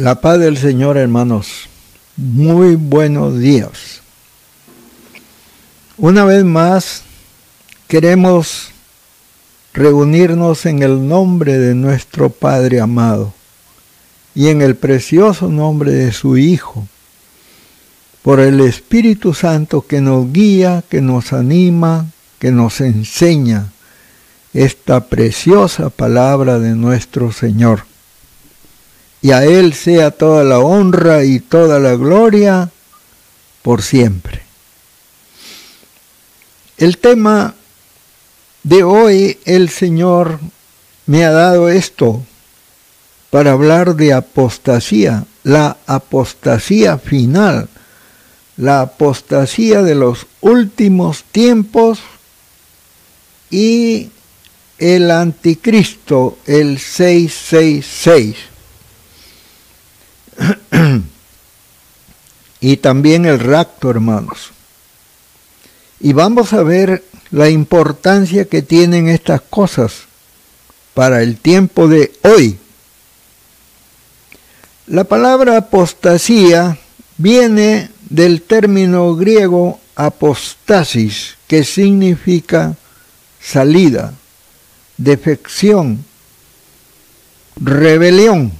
La paz del Señor, hermanos. Muy buenos días. Una vez más, queremos reunirnos en el nombre de nuestro Padre amado y en el precioso nombre de su Hijo, por el Espíritu Santo que nos guía, que nos anima, que nos enseña esta preciosa palabra de nuestro Señor y a Él sea toda la honra y toda la gloria por siempre. El tema de hoy, el Señor me ha dado esto para hablar de apostasía, la apostasía final, la apostasía de los últimos tiempos y el anticristo, el 666. y también el rapto, hermanos. Y vamos a ver la importancia que tienen estas cosas para el tiempo de hoy. La palabra apostasía viene del término griego apostasis, que significa salida, defección, rebelión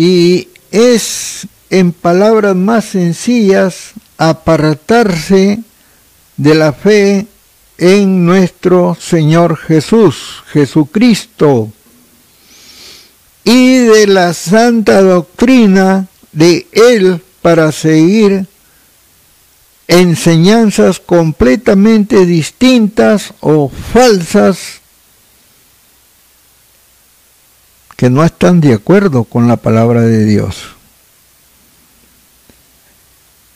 y es, en palabras más sencillas, apartarse de la fe en nuestro Señor Jesús, Jesucristo, y de la santa doctrina de Él para seguir enseñanzas completamente distintas o falsas que no están de acuerdo con la palabra de Dios.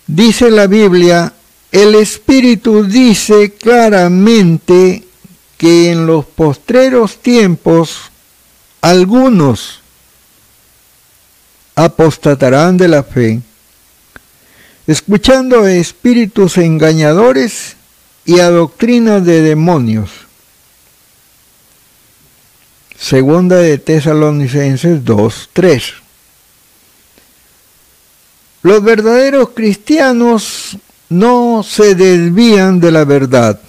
Dice la Biblia, el Espíritu dice claramente que en los postreros tiempos algunos apostatarán de la fe, escuchando a espíritus engañadores y a doctrinas de demonios Segunda de Tesalonicenses 2, 3. Los verdaderos cristianos no se desvían de la verdad.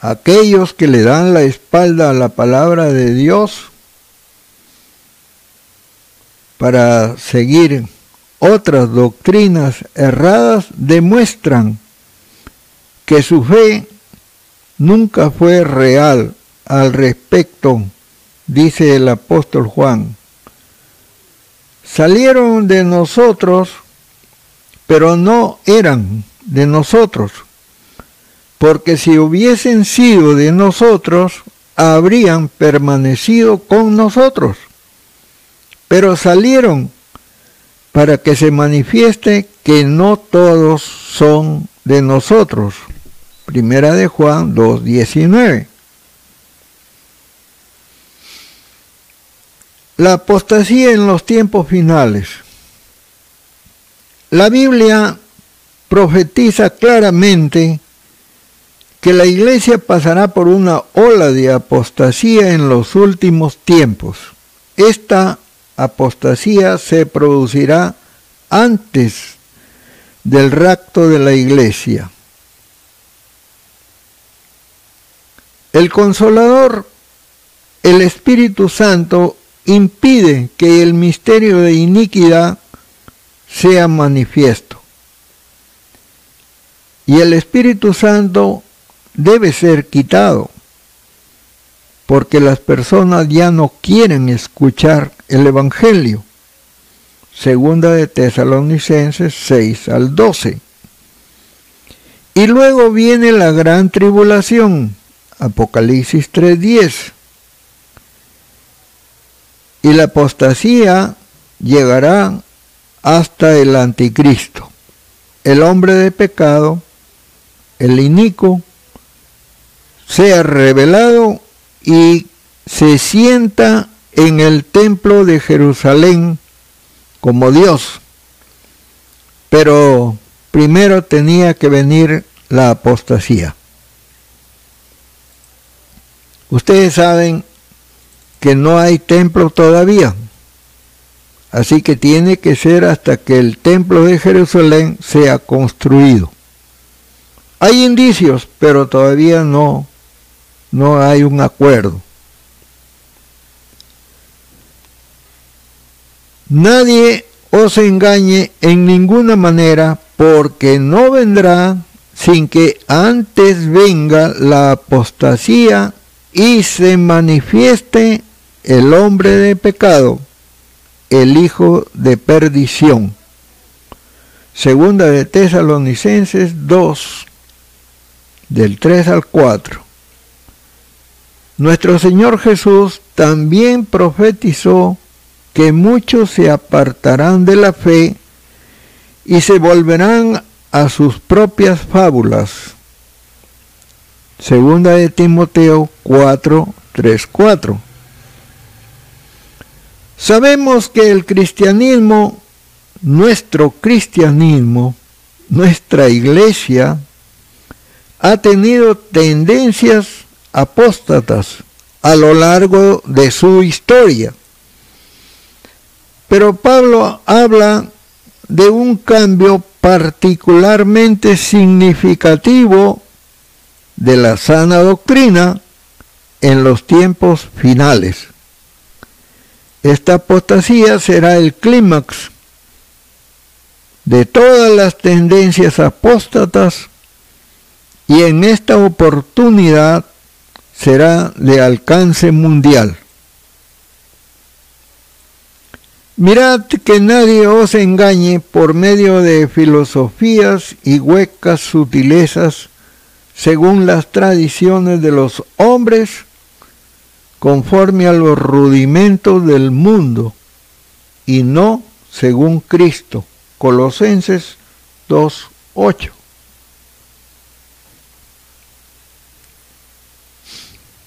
Aquellos que le dan la espalda a la palabra de Dios para seguir otras doctrinas erradas demuestran que su fe nunca fue real al respecto, dice el apóstol Juan. Salieron de nosotros, pero no eran de nosotros, porque si hubiesen sido de nosotros, habrían permanecido con nosotros. Pero salieron para que se manifieste que no todos son de nosotros. Primera de Juan 2.19. La apostasía en los tiempos finales. La Biblia profetiza claramente que la iglesia pasará por una ola de apostasía en los últimos tiempos. Esta apostasía se producirá antes del rapto de la iglesia. El consolador, el Espíritu Santo, impide que el misterio de iniquidad sea manifiesto. Y el Espíritu Santo debe ser quitado, porque las personas ya no quieren escuchar el Evangelio. Segunda de Tesalonicenses 6 al 12. Y luego viene la gran tribulación, Apocalipsis 3.10. Y la apostasía llegará hasta el anticristo, el hombre de pecado, el inico, sea revelado y se sienta en el templo de Jerusalén como Dios. Pero primero tenía que venir la apostasía. Ustedes saben que no hay templo todavía. Así que tiene que ser hasta que el templo de Jerusalén sea construido. Hay indicios, pero todavía no, no hay un acuerdo. Nadie os engañe en ninguna manera, porque no vendrá sin que antes venga la apostasía y se manifieste el hombre de pecado, el hijo de perdición. Segunda de Tesalonicenses 2, del 3 al 4. Nuestro Señor Jesús también profetizó que muchos se apartarán de la fe y se volverán a sus propias fábulas. Segunda de Timoteo 4, 3, 4. Sabemos que el cristianismo, nuestro cristianismo, nuestra iglesia, ha tenido tendencias apóstatas a lo largo de su historia. Pero Pablo habla de un cambio particularmente significativo de la sana doctrina en los tiempos finales. Esta apostasía será el clímax de todas las tendencias apóstatas y en esta oportunidad será de alcance mundial. Mirad que nadie os engañe por medio de filosofías y huecas sutilezas según las tradiciones de los hombres, conforme a los rudimentos del mundo, y no según Cristo. Colosenses 2.8.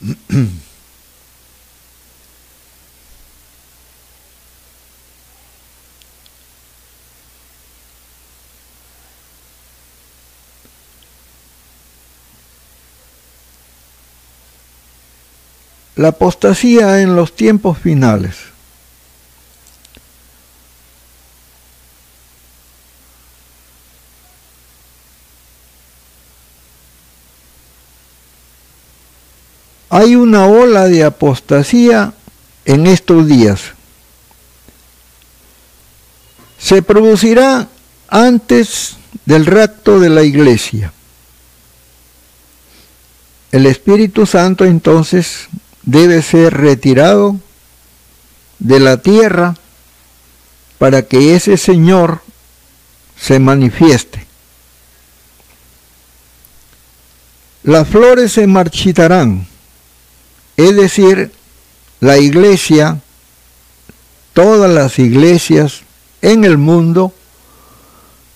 La apostasía en los tiempos finales. Hay una ola de apostasía en estos días. Se producirá antes del rapto de la iglesia. El Espíritu Santo entonces debe ser retirado de la tierra para que ese Señor se manifieste. Las flores se marchitarán, es decir, la iglesia, todas las iglesias en el mundo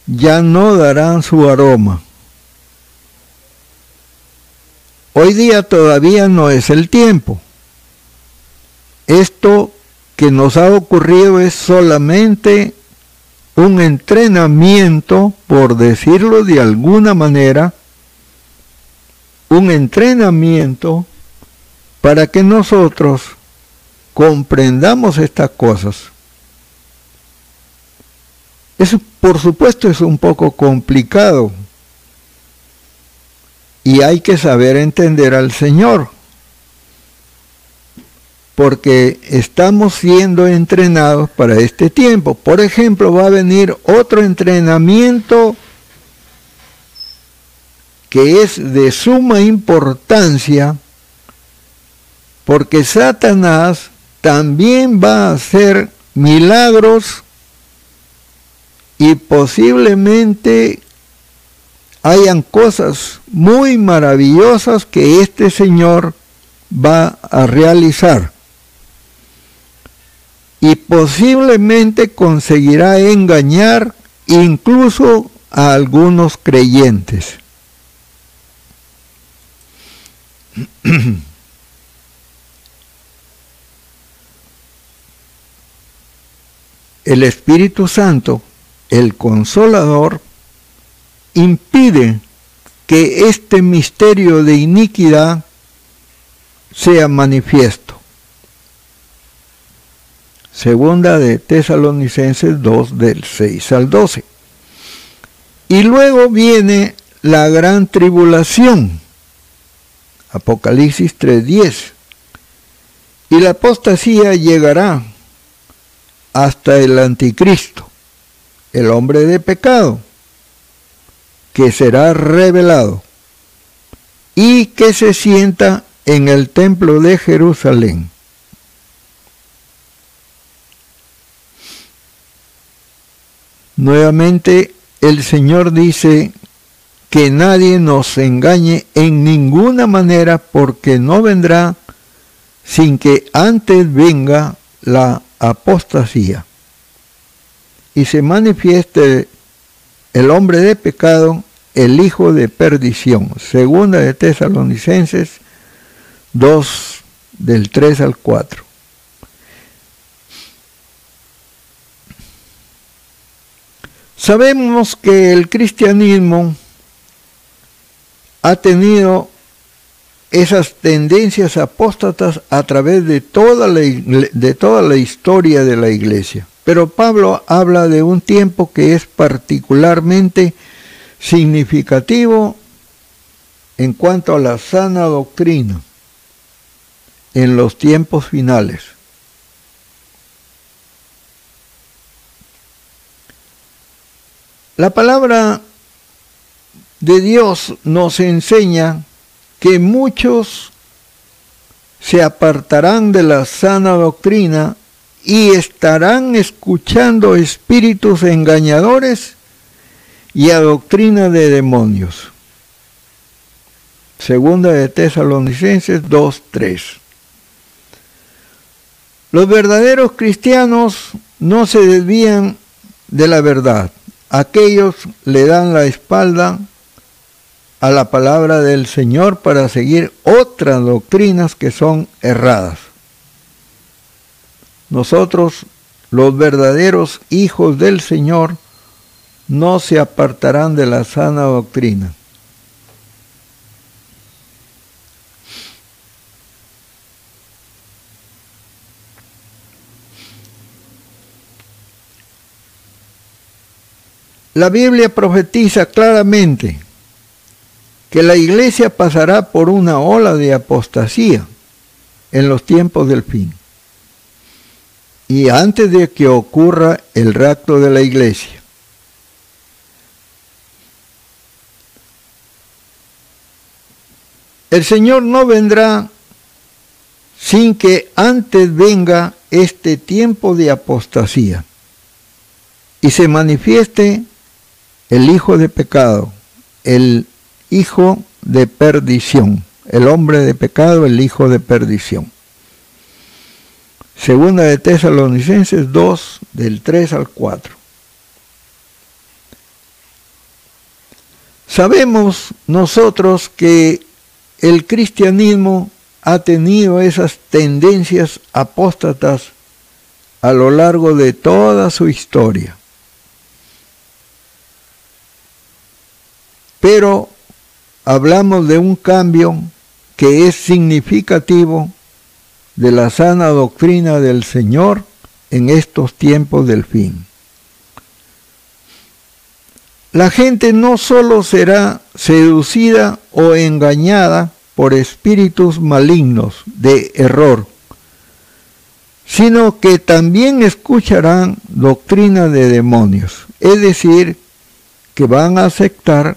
ya no darán su aroma. Hoy día todavía no es el tiempo. Esto que nos ha ocurrido es solamente un entrenamiento, por decirlo de alguna manera, un entrenamiento para que nosotros comprendamos estas cosas. Eso por supuesto es un poco complicado y hay que saber entender al Señor, porque estamos siendo entrenados para este tiempo. Por ejemplo, va a venir otro entrenamiento que es de suma importancia, porque Satanás también va a hacer milagros y posiblemente hayan cosas muy maravillosas que este Señor va a realizar. Y posiblemente conseguirá engañar incluso a algunos creyentes. El Espíritu Santo, el consolador, impide que este misterio de iniquidad sea manifiesto. Segunda de Tesalonicenses 2 del 6 al 12. Y luego viene la gran tribulación. Apocalipsis 3:10. Y la apostasía llegará hasta el anticristo, el hombre de pecado, que será revelado y que se sienta en el templo de Jerusalén. Nuevamente el Señor dice que nadie nos engañe en ninguna manera porque no vendrá sin que antes venga la apostasía y se manifieste el hombre de pecado, el hijo de perdición. Segunda de Tesalonicenses 2 del 3 al 4. Sabemos que el cristianismo ha tenido esas tendencias apóstatas a través de toda, la, de toda la historia de la iglesia. Pero Pablo habla de un tiempo que es particularmente significativo en cuanto a la sana doctrina en los tiempos finales. La palabra de Dios nos enseña que muchos se apartarán de la sana doctrina y estarán escuchando espíritus engañadores y a doctrina de demonios. Segunda de Tesalonicenses 2.3. Los verdaderos cristianos no se desvían de la verdad. Aquellos le dan la espalda a la palabra del Señor para seguir otras doctrinas que son erradas. Nosotros, los verdaderos hijos del Señor, no se apartarán de la sana doctrina. La Biblia profetiza claramente que la iglesia pasará por una ola de apostasía en los tiempos del fin. Y antes de que ocurra el rapto de la iglesia. El Señor no vendrá sin que antes venga este tiempo de apostasía y se manifieste el hijo de pecado, el hijo de perdición. El hombre de pecado, el hijo de perdición. Segunda de Tesalonicenses 2, del 3 al 4. Sabemos nosotros que el cristianismo ha tenido esas tendencias apóstatas a lo largo de toda su historia. Pero hablamos de un cambio que es significativo de la sana doctrina del Señor en estos tiempos del fin. La gente no solo será seducida o engañada por espíritus malignos de error, sino que también escucharán doctrina de demonios, es decir, que van a aceptar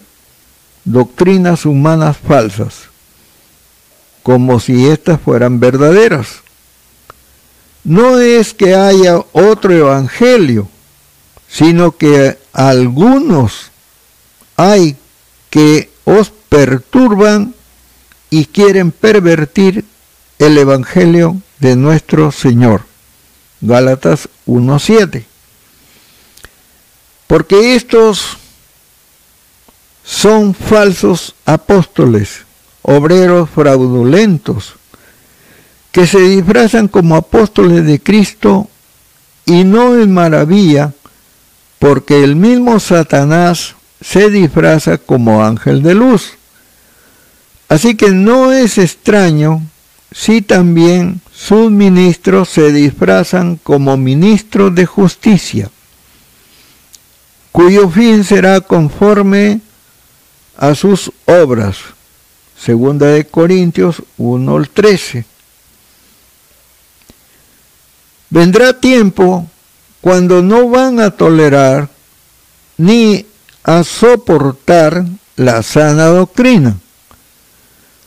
doctrinas humanas falsas, como si éstas fueran verdaderas. No es que haya otro evangelio, sino que algunos hay que os perturban y quieren pervertir el evangelio de nuestro Señor. Gálatas 1.7. Porque estos son falsos apóstoles, obreros fraudulentos, que se disfrazan como apóstoles de Cristo y no es maravilla porque el mismo Satanás se disfraza como ángel de luz. Así que no es extraño si también sus ministros se disfrazan como ministros de justicia, cuyo fin será conforme a sus obras. Segunda de Corintios 1 al 13. Vendrá tiempo cuando no van a tolerar ni a soportar la sana doctrina.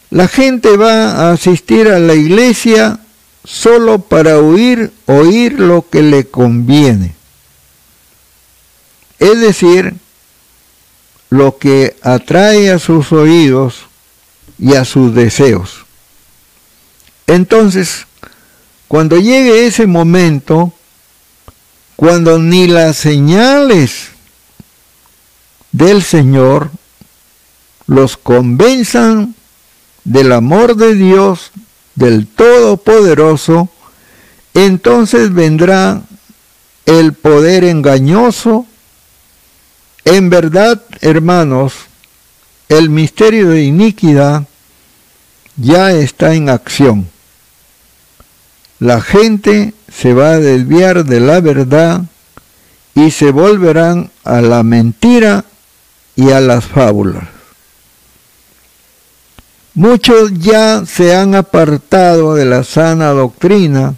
La gente va a asistir a la iglesia solo para oír, oír lo que le conviene. Es decir, lo que atrae a sus oídos y a sus deseos. Entonces, cuando llegue ese momento, cuando ni las señales del Señor los convenzan del amor de Dios, del Todopoderoso, entonces vendrá el poder engañoso. En verdad, hermanos, el misterio de iniquidad ya está en acción. La gente se va a desviar de la verdad y se volverán a la mentira y a las fábulas. Muchos ya se han apartado de la sana doctrina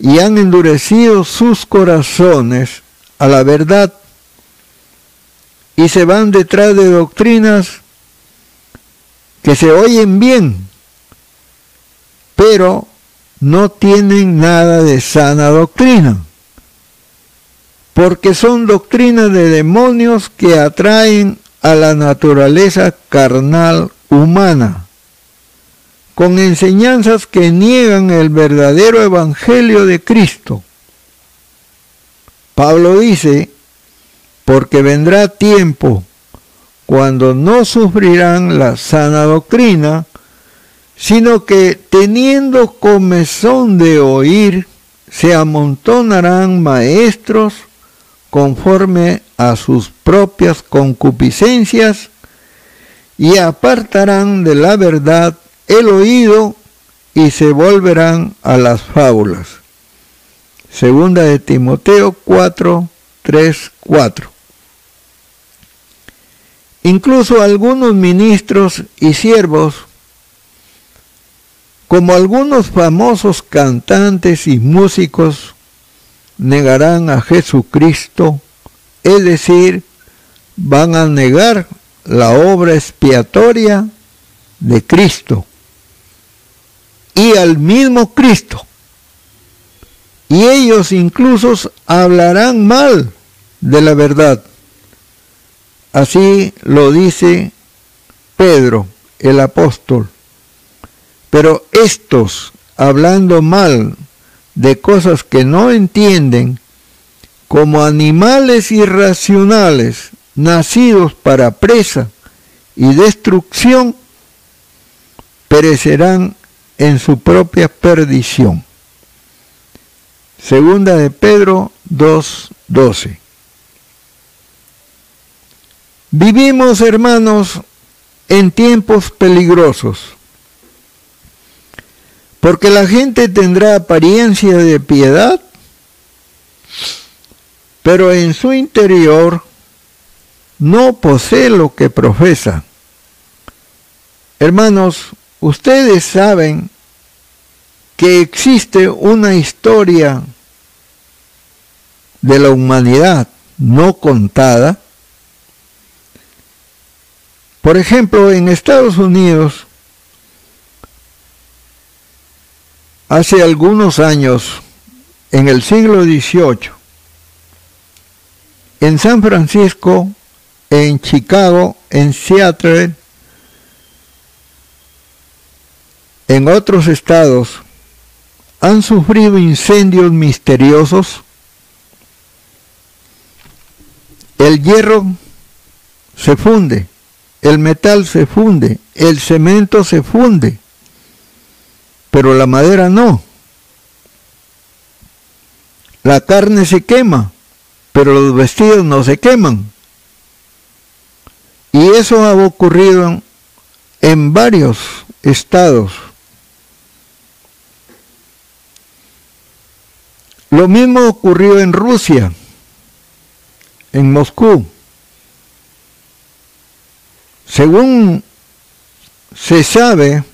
y han endurecido sus corazones a la verdad y se van detrás de doctrinas que se oyen bien, pero no tienen nada de sana doctrina, porque son doctrinas de demonios que atraen a la naturaleza carnal humana, con enseñanzas que niegan el verdadero evangelio de Cristo. Pablo dice, porque vendrá tiempo cuando no sufrirán la sana doctrina, sino que teniendo comezón de oír, se amontonarán maestros conforme a sus propias concupiscencias y apartarán de la verdad el oído y se volverán a las fábulas. Segunda de Timoteo 4, 3, 4. Incluso algunos ministros y siervos, como algunos famosos cantantes y músicos, negarán a Jesucristo, es decir, van a negar la obra expiatoria de Cristo y al mismo Cristo. Y ellos incluso hablarán mal de la verdad. Así lo dice Pedro, el apóstol. Pero estos, hablando mal de cosas que no entienden, como animales irracionales, nacidos para presa y destrucción, perecerán en su propia perdición. Segunda de Pedro 2.12. Vivimos, hermanos, en tiempos peligrosos, porque la gente tendrá apariencia de piedad, pero en su interior no posee lo que profesa. Hermanos, ustedes saben que existe una historia de la humanidad no contada. Por ejemplo, en Estados Unidos, hace algunos años, en el siglo XVIII, en San Francisco en Chicago, en Seattle, en otros estados, han sufrido incendios misteriosos. El hierro se funde, el metal se funde, el cemento se funde, pero la madera no. La carne se quema, pero los vestidos no se queman. Y eso ha ocurrido en varios estados. Lo mismo ocurrió en Rusia, en Moscú. Según se sabe,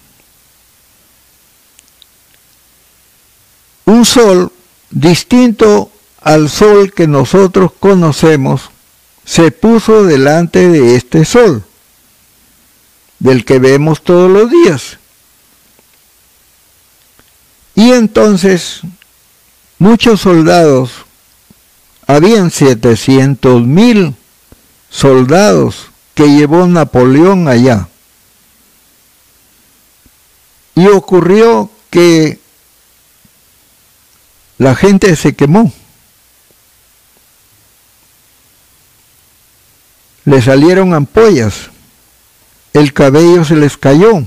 un sol distinto al sol que nosotros conocemos se puso delante de este sol, del que vemos todos los días. Y entonces muchos soldados, habían 700 mil soldados que llevó Napoleón allá. Y ocurrió que la gente se quemó. Le salieron ampollas, el cabello se les cayó.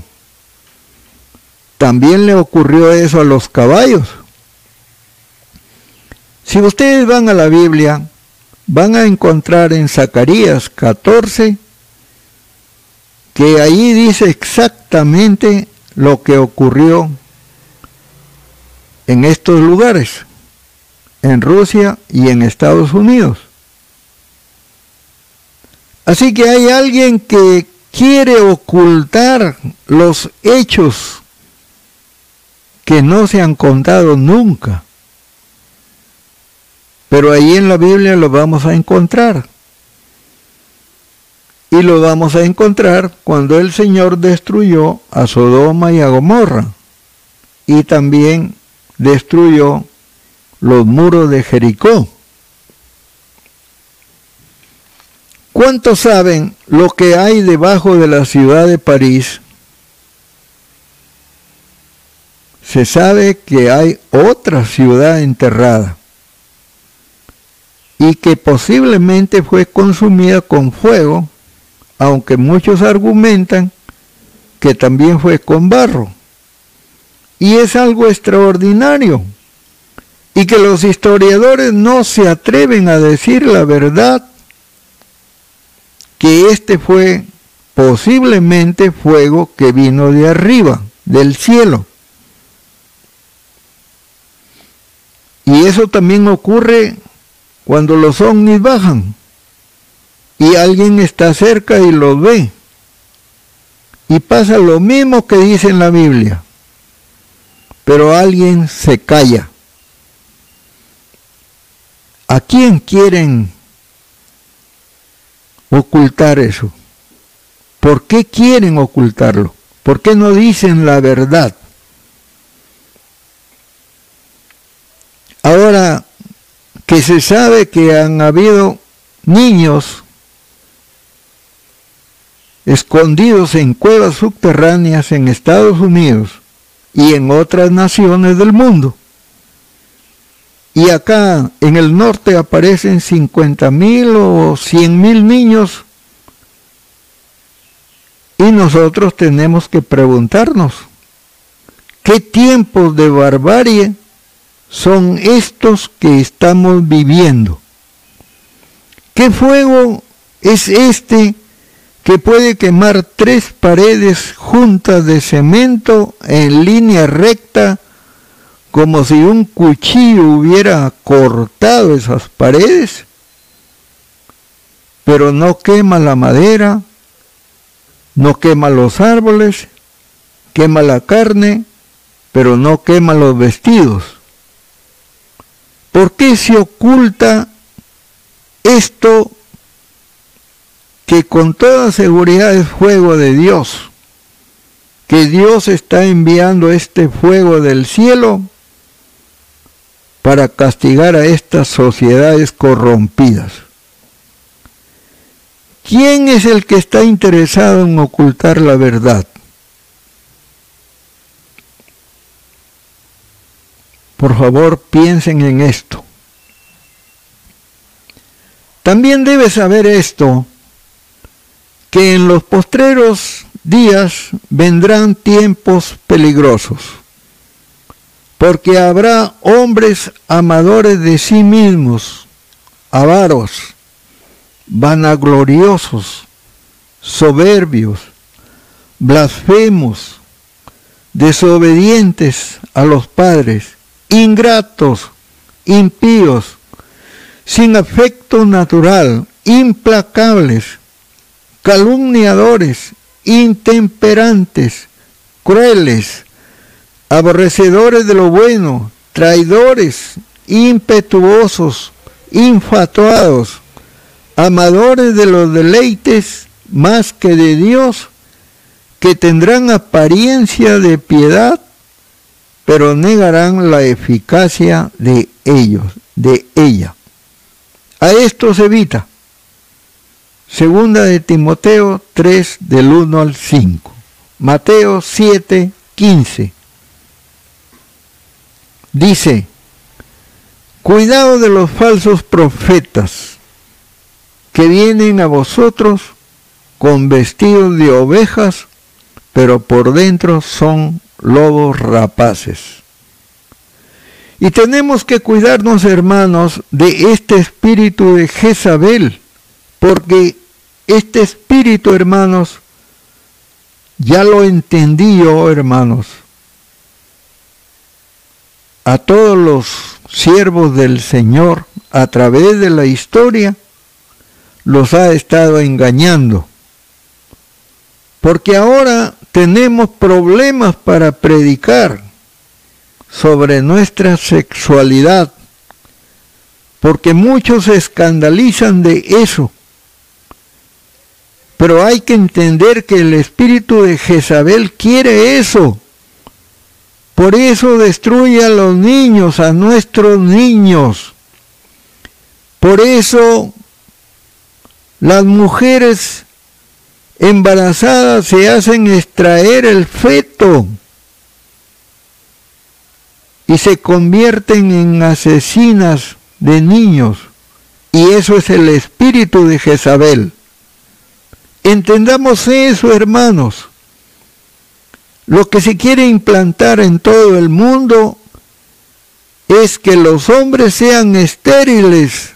También le ocurrió eso a los caballos. Si ustedes van a la Biblia, van a encontrar en Zacarías 14 que ahí dice exactamente lo que ocurrió en estos lugares, en Rusia y en Estados Unidos. Así que hay alguien que quiere ocultar los hechos que no se han contado nunca. Pero ahí en la Biblia lo vamos a encontrar. Y lo vamos a encontrar cuando el Señor destruyó a Sodoma y a Gomorra. Y también destruyó los muros de Jericó. ¿Cuántos saben lo que hay debajo de la ciudad de París? Se sabe que hay otra ciudad enterrada y que posiblemente fue consumida con fuego, aunque muchos argumentan que también fue con barro. Y es algo extraordinario. Y que los historiadores no se atreven a decir la verdad, que este fue posiblemente fuego que vino de arriba, del cielo. Y eso también ocurre cuando los ovnis bajan y alguien está cerca y los ve. Y pasa lo mismo que dice en la Biblia pero alguien se calla. ¿A quién quieren ocultar eso? ¿Por qué quieren ocultarlo? ¿Por qué no dicen la verdad? Ahora que se sabe que han habido niños escondidos en cuevas subterráneas en Estados Unidos y en otras naciones del mundo. Y acá en el norte aparecen 50 mil o 100 mil niños y nosotros tenemos que preguntarnos, ¿qué tiempos de barbarie son estos que estamos viviendo? ¿Qué fuego es este que puede quemar tres paredes juntas de cemento en línea recta, como si un cuchillo hubiera cortado esas paredes, pero no quema la madera, no quema los árboles, quema la carne, pero no quema los vestidos. ¿Por qué se oculta esto que con toda seguridad es fuego de Dios, que Dios está enviando este fuego del cielo para castigar a estas sociedades corrompidas. ¿Quién es el que está interesado en ocultar la verdad? Por favor, piensen en esto. También debe saber esto que en los postreros días vendrán tiempos peligrosos, porque habrá hombres amadores de sí mismos, avaros, vanagloriosos, soberbios, blasfemos, desobedientes a los padres, ingratos, impíos, sin afecto natural, implacables, calumniadores, intemperantes, crueles, aborrecedores de lo bueno, traidores, impetuosos, infatuados, amadores de los deleites más que de Dios, que tendrán apariencia de piedad, pero negarán la eficacia de ellos, de ella. A esto se evita. Segunda de Timoteo 3 del 1 al 5. Mateo 7, 15. Dice, cuidado de los falsos profetas que vienen a vosotros con vestidos de ovejas, pero por dentro son lobos rapaces. Y tenemos que cuidarnos, hermanos, de este espíritu de Jezabel, porque este espíritu, hermanos, ya lo entendí yo, hermanos. A todos los siervos del Señor, a través de la historia, los ha estado engañando. Porque ahora tenemos problemas para predicar sobre nuestra sexualidad, porque muchos se escandalizan de eso. Pero hay que entender que el espíritu de Jezabel quiere eso. Por eso destruye a los niños, a nuestros niños. Por eso las mujeres embarazadas se hacen extraer el feto y se convierten en asesinas de niños. Y eso es el espíritu de Jezabel. Entendamos eso, hermanos. Lo que se quiere implantar en todo el mundo es que los hombres sean estériles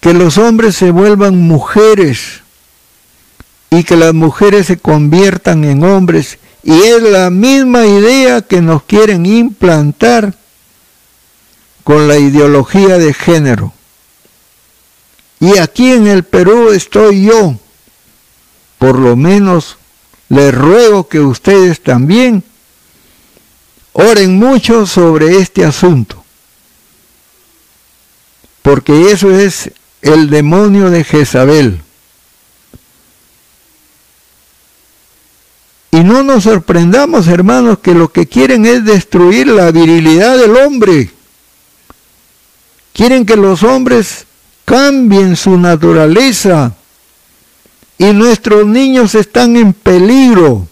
que los hombres se vuelvan mujeres y que las mujeres se conviertan en hombres. Y es la misma idea que nos quieren implantar con la ideología de género. Y aquí en el Perú estoy yo. Por lo menos les ruego que ustedes también oren mucho sobre este asunto. Porque eso es el demonio de Jezabel. Y no nos sorprendamos, hermanos, que lo que quieren es destruir la virilidad del hombre. Quieren que los hombres cambien su naturaleza. Y nuestros niños están en peligro.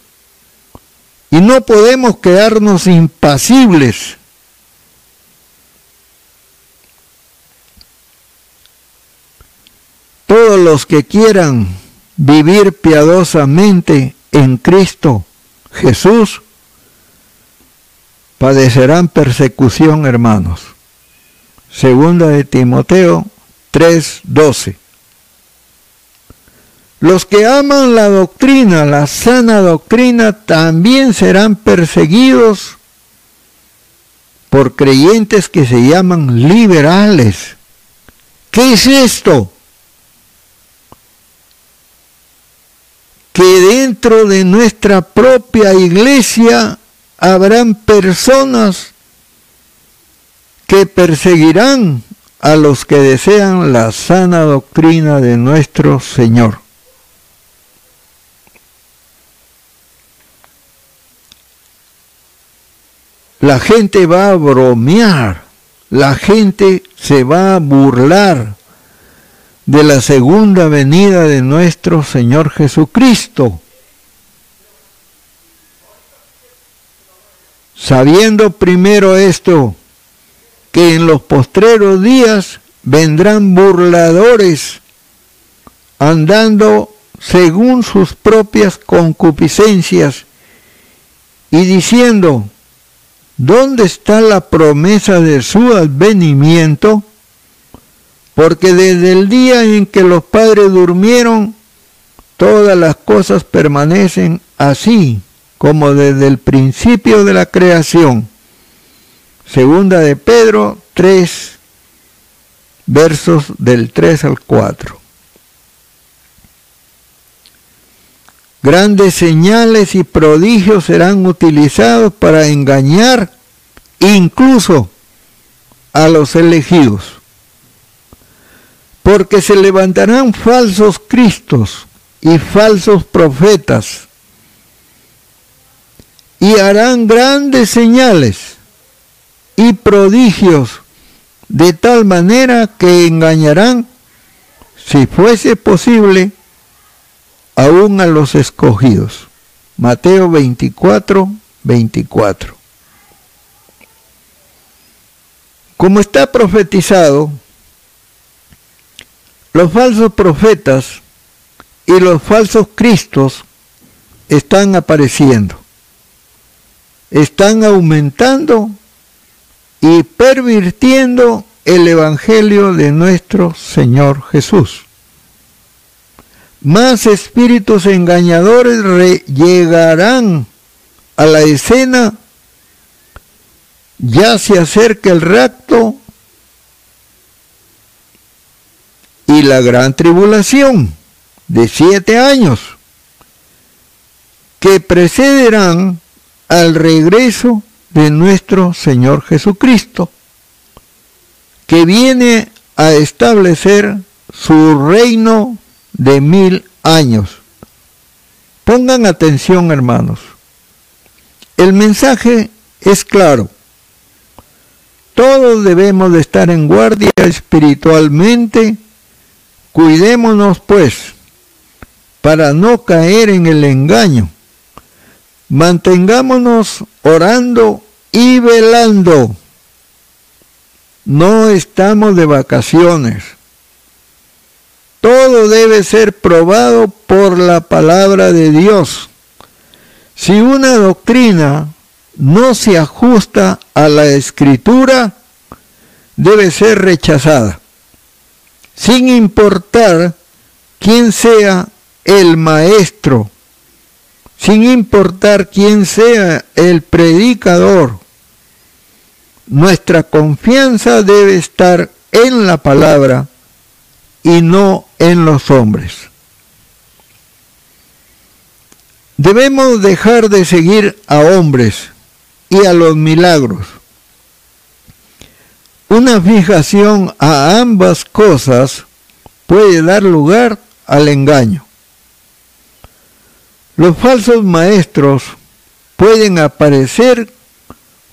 Y no podemos quedarnos impasibles. todos los que quieran vivir piadosamente en Cristo Jesús padecerán persecución, hermanos. Segunda de Timoteo 3:12. Los que aman la doctrina, la sana doctrina, también serán perseguidos por creyentes que se llaman liberales. ¿Qué es esto? que dentro de nuestra propia iglesia habrán personas que perseguirán a los que desean la sana doctrina de nuestro Señor. La gente va a bromear, la gente se va a burlar, de la segunda venida de nuestro Señor Jesucristo. Sabiendo primero esto, que en los postreros días vendrán burladores andando según sus propias concupiscencias y diciendo, ¿dónde está la promesa de su advenimiento? porque desde el día en que los padres durmieron, todas las cosas permanecen así como desde el principio de la creación. Segunda de Pedro 3, versos del 3 al 4. Grandes señales y prodigios serán utilizados para engañar incluso a los elegidos. Porque se levantarán falsos cristos y falsos profetas y harán grandes señales y prodigios de tal manera que engañarán, si fuese posible, aún a los escogidos. Mateo 24, 24. Como está profetizado, los falsos profetas y los falsos cristos están apareciendo, están aumentando y pervirtiendo el Evangelio de nuestro Señor Jesús. Más espíritus engañadores llegarán a la escena, ya se acerca el rapto y la gran tribulación de siete años que precederán al regreso de nuestro Señor Jesucristo, que viene a establecer su reino de mil años. Pongan atención, hermanos. El mensaje es claro. Todos debemos de estar en guardia espiritualmente. Cuidémonos, pues, para no caer en el engaño Mantengámonos orando y velando. No estamos de vacaciones. Todo debe ser probado por la palabra de Dios. Si una doctrina no se ajusta a la escritura, debe ser rechazada, sin importar quién sea el maestro sin importar quién sea el predicador, nuestra confianza debe estar en la palabra y no en los hombres. Debemos dejar de seguir a hombres y a los milagros. Una fijación a ambas cosas puede dar lugar al engaño. Los falsos maestros pueden aparecer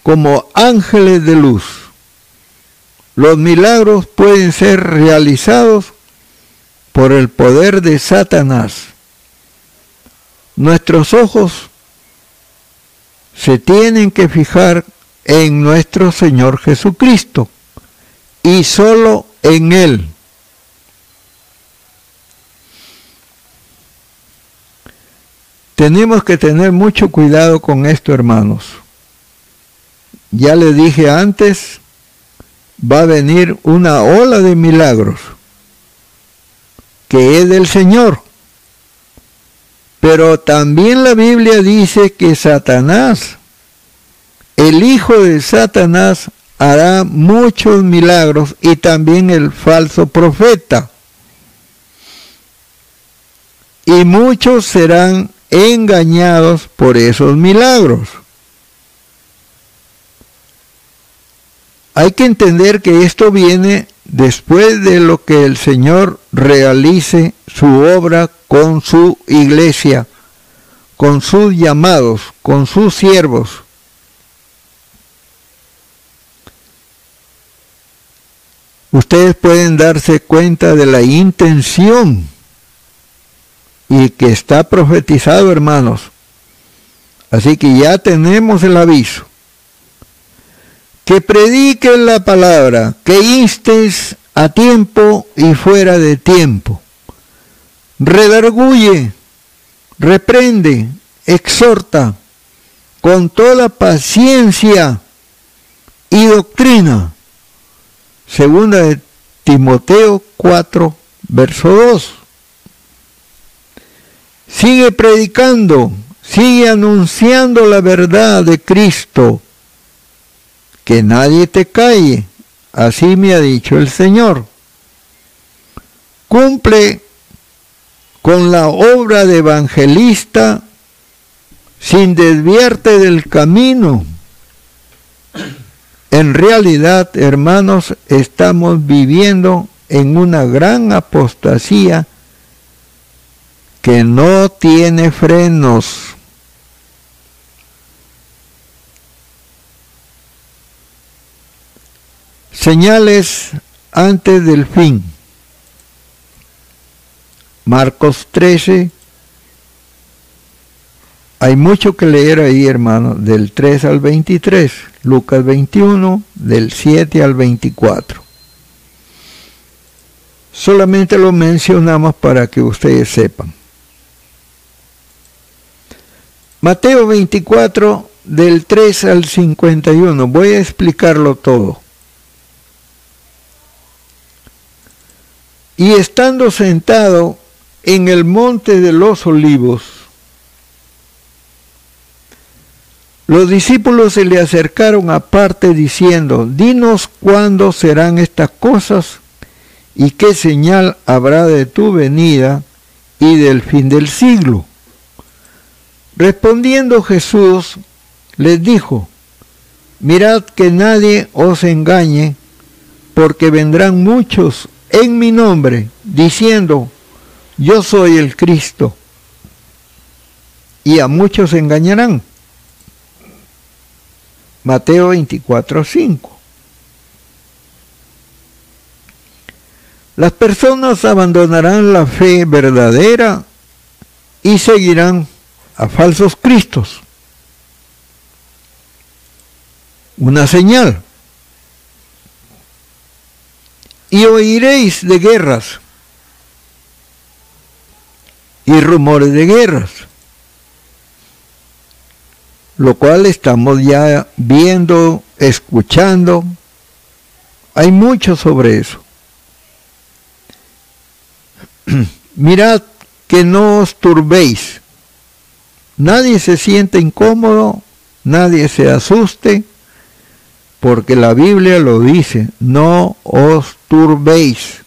como ángeles de luz. Los milagros pueden ser realizados por el poder de Satanás. Nuestros ojos se tienen que fijar en nuestro Señor Jesucristo y solo en Él. Tenemos que tener mucho cuidado con esto, hermanos. Ya le dije antes, va a venir una ola de milagros, que es del Señor. Pero también la Biblia dice que Satanás, el hijo de Satanás, hará muchos milagros y también el falso profeta. Y muchos serán engañados por esos milagros. Hay que entender que esto viene después de lo que el Señor realice su obra con su iglesia, con sus llamados, con sus siervos. Ustedes pueden darse cuenta de la intención y que está profetizado, hermanos. Así que ya tenemos el aviso. Que prediques la palabra, que instes a tiempo y fuera de tiempo. Redarguye, reprende, exhorta con toda paciencia y doctrina. Segunda de Timoteo 4, verso 2. Sigue predicando, sigue anunciando la verdad de Cristo que nadie te calle, así me ha dicho el Señor. Cumple con la obra de evangelista sin desviarte del camino. En realidad, hermanos, estamos viviendo en una gran apostasía que no tiene frenos. Señales antes del fin. Marcos 13. Hay mucho que leer ahí, hermano, del 3 al 23. Lucas 21, del 7 al 24. Solamente lo mencionamos para que ustedes sepan. Mateo 24, del 3 al 51. Voy a explicarlo todo. Y estando sentado en el monte de los olivos, los discípulos se le acercaron aparte diciendo, dinos cuándo serán estas cosas y qué señal habrá de tu venida y del fin del siglo. Respondiendo Jesús les dijo, mirad que nadie os engañe, porque vendrán muchos en mi nombre, diciendo, yo soy el Cristo, y a muchos engañarán. Mateo 24, 5. Las personas abandonarán la fe verdadera y seguirán a falsos cristos. Una señal. Y oiréis de guerras. Y rumores de guerras, lo cual estamos ya viendo, escuchando, hay mucho sobre eso. Mirad que no os turbéis, nadie se siente incómodo, nadie se asuste, porque la Biblia lo dice, no os turbéis,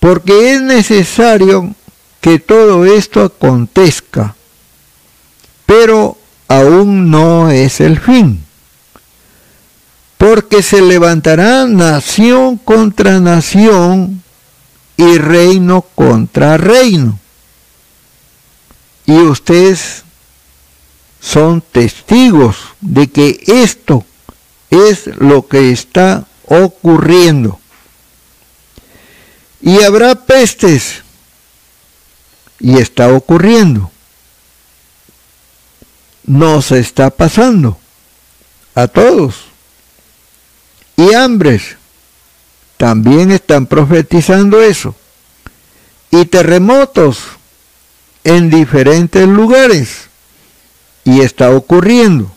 porque es necesario que todo esto acontezca, pero aún no es el fin, porque se levantará nación contra nación y reino contra reino. Y ustedes son testigos de que esto es lo que está ocurriendo. Y habrá pestes, y está ocurriendo. Nos está pasando a todos. Y hambres, también están profetizando eso. Y terremotos en diferentes lugares. Y está ocurriendo.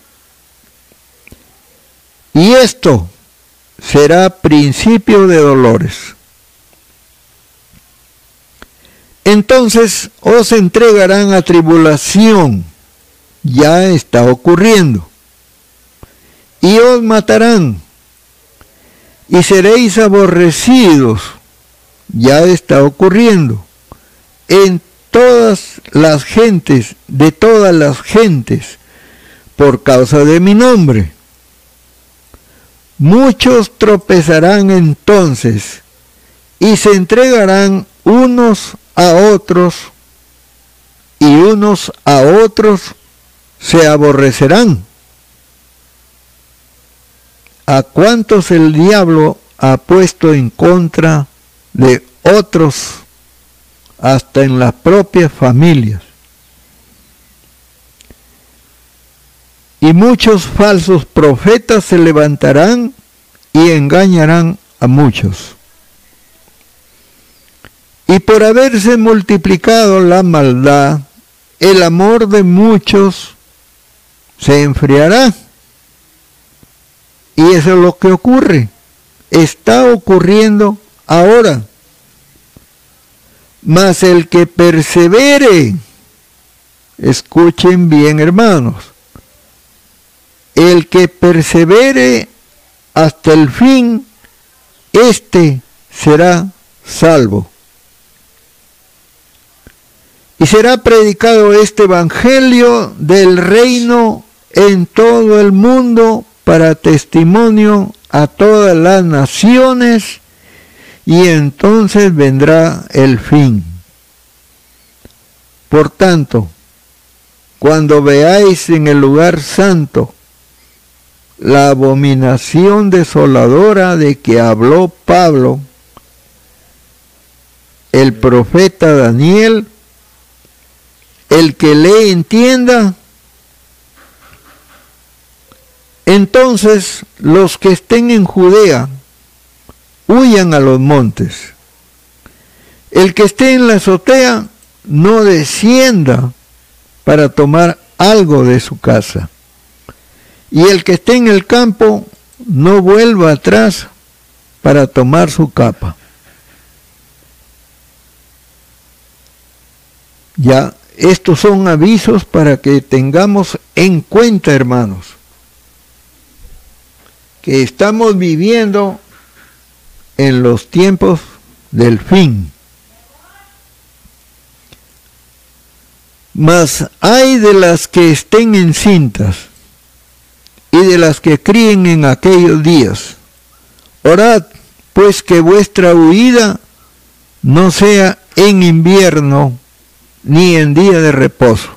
Y esto será principio de dolores. Entonces os entregarán a tribulación, ya está ocurriendo, y os matarán, y seréis aborrecidos, ya está ocurriendo, en todas las gentes, de todas las gentes, por causa de mi nombre Muchos tropezarán entonces y se entregarán unos a otros y unos a otros se aborrecerán. ¿A cuántos el diablo ha puesto en contra de otros hasta en las propias familias? y muchos falsos profetas se levantarán y engañarán a muchos. Y por haberse multiplicado la maldad, el amor de muchos se enfriará. Y eso es lo que ocurre. Está ocurriendo ahora. Mas el que persevere, escuchen bien hermanos, el que persevere hasta el fin, éste será salvo. Y será predicado este Evangelio del reino en todo el mundo para testimonio a todas las naciones y entonces vendrá el fin. Por tanto, cuando veáis en el lugar santo la abominación desoladora de que habló Pablo, el profeta Daniel, el que le entienda, entonces los que estén en Judea huyan a los montes. El que esté en la azotea no descienda para tomar algo de su casa. Y el que esté en el campo no vuelva atrás para tomar su capa. Ya, estos son avisos para que tengamos en cuenta, hermanos, que estamos viviendo en los tiempos del fin. Mas hay de las que estén encintas y de las que críen en aquellos días. Orad pues que vuestra huida no sea en invierno ni en día de reposo.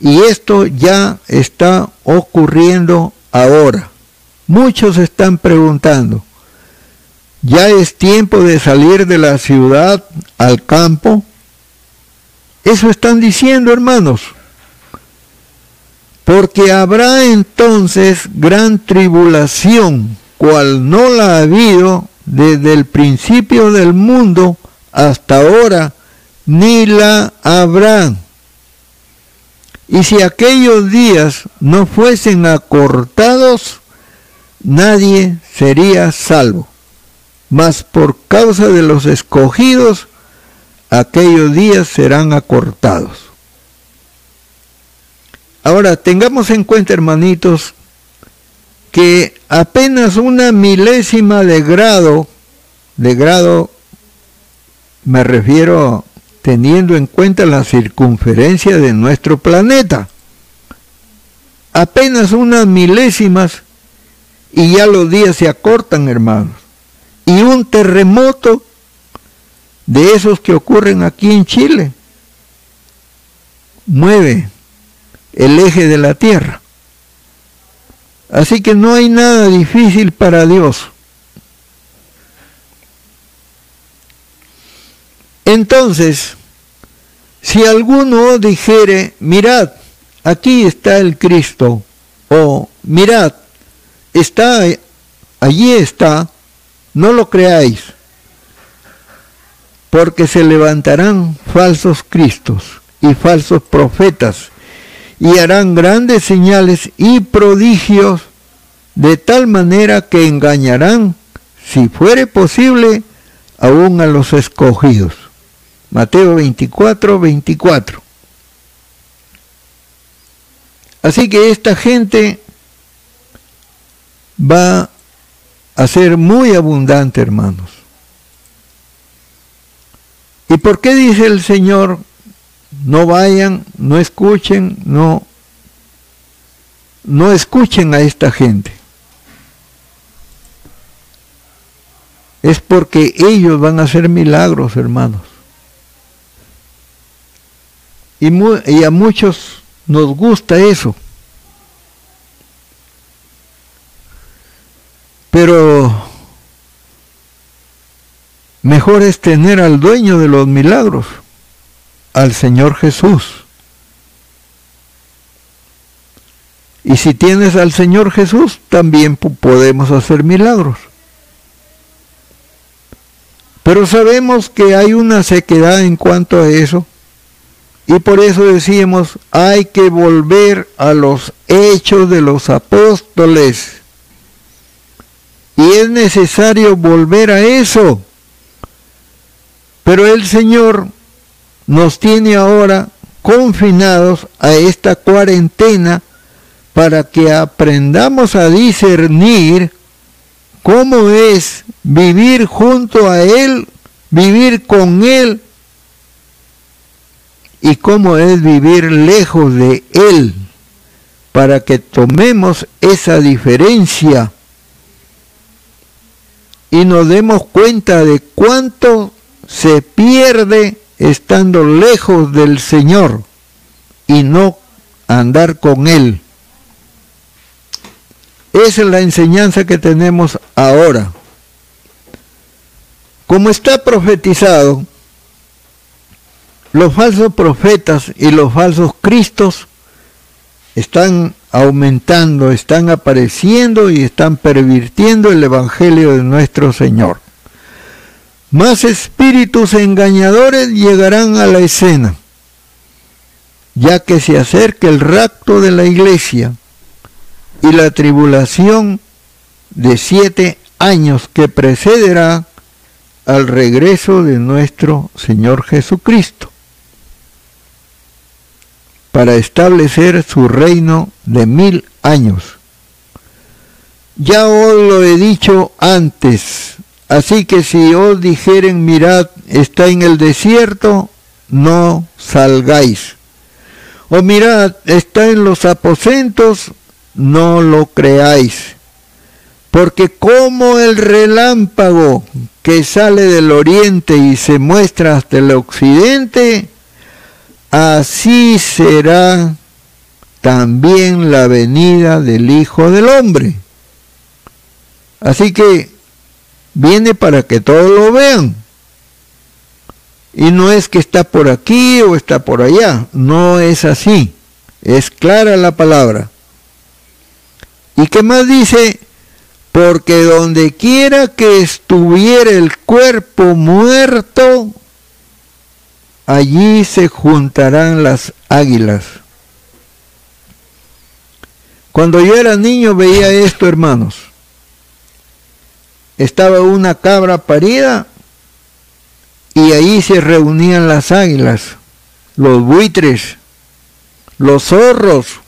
Y esto ya está ocurriendo ahora. Muchos están preguntando, ¿ya es tiempo de salir de la ciudad al campo? Eso están diciendo, hermanos. Porque habrá entonces gran tribulación, cual no la ha habido desde el principio del mundo hasta ahora, ni la habrá. Y si aquellos días no fuesen acortados, nadie sería salvo. Mas por causa de los escogidos, aquellos días serán acortados. Ahora, tengamos en cuenta, hermanitos, que apenas una milésima de grado, de grado me refiero teniendo en cuenta la circunferencia de nuestro planeta, apenas unas milésimas y ya los días se acortan, hermanos. Y un terremoto de esos que ocurren aquí en Chile mueve el eje de la tierra. Así que no hay nada difícil para Dios. Entonces, si alguno dijere, mirad, aquí está el Cristo, o mirad, está, allí está, no lo creáis, porque se levantarán falsos cristos y falsos profetas, y harán grandes señales y prodigios, de tal manera que engañarán, si fuere posible, aún a los escogidos. Mateo 24, 24. Así que esta gente va a ser muy abundante, hermanos. ¿Y por qué dice el Señor, no vayan, no escuchen, no, no escuchen a esta gente? Es porque ellos van a hacer milagros, hermanos. Y, y a muchos nos gusta eso. Pero mejor es tener al dueño de los milagros, al Señor Jesús. Y si tienes al Señor Jesús, también podemos hacer milagros. Pero sabemos que hay una sequedad en cuanto a eso. Y por eso decimos, hay que volver a los hechos de los apóstoles. Y es necesario volver a eso. Pero el Señor nos tiene ahora confinados a esta cuarentena para que aprendamos a discernir cómo es vivir junto a Él, vivir con Él, y cómo es vivir lejos de Él, para que tomemos esa diferencia y nos demos cuenta de cuánto se pierde estando lejos del Señor y no andar con Él. Esa es la enseñanza que tenemos ahora. Como está profetizado, los falsos profetas y los falsos cristos están aumentando, están apareciendo y están pervirtiendo el Evangelio de nuestro Señor. Más espíritus engañadores llegarán a la escena, ya que se acerca el rapto de la iglesia y la tribulación de siete años que precederá al regreso de nuestro Señor Jesucristo para establecer su reino de mil años. Ya os lo he dicho antes, así que si os dijeren, mirad, está en el desierto, no salgáis. O mirad, está en los aposentos, no lo creáis. Porque como el relámpago que sale del oriente y se muestra hasta el occidente, así será también la venida del Hijo del Hombre. Así que viene para que todos lo vean. Y no es que está por aquí o está por allá, no es así. Es clara la palabra. ¿Y qué más dice? Porque donde quiera que estuviera el cuerpo muerto, allí se juntarán las águilas. Cuando yo era niño veía esto, hermanos. Estaba una cabra parida y ahí se reunían las águilas, los buitres, los zorros,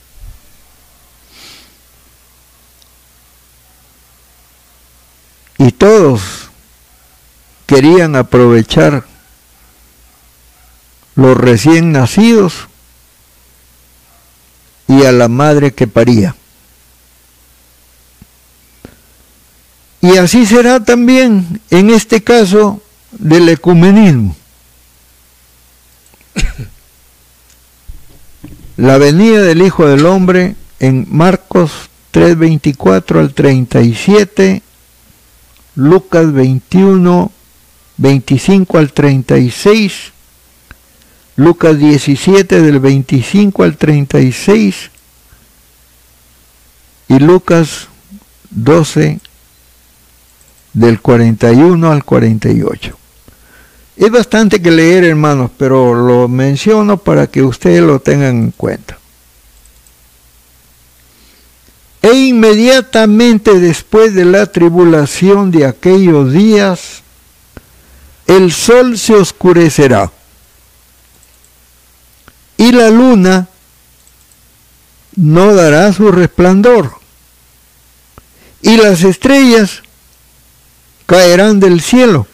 y todos querían aprovechar los recién nacidos y a la madre que paría. Y así será también en este caso del ecumenismo. La venida del Hijo del Hombre en Marcos 3:24 al 37 Lucas 21, 25 al 36, Lucas 17 del 25 al 36 y Lucas 12 del 41 al 48. Es bastante que leer, hermanos, pero lo menciono para que ustedes lo tengan en cuenta. E inmediatamente después de la tribulación de aquellos días, el sol se oscurecerá y la luna no dará su resplandor y las estrellas caerán del cielo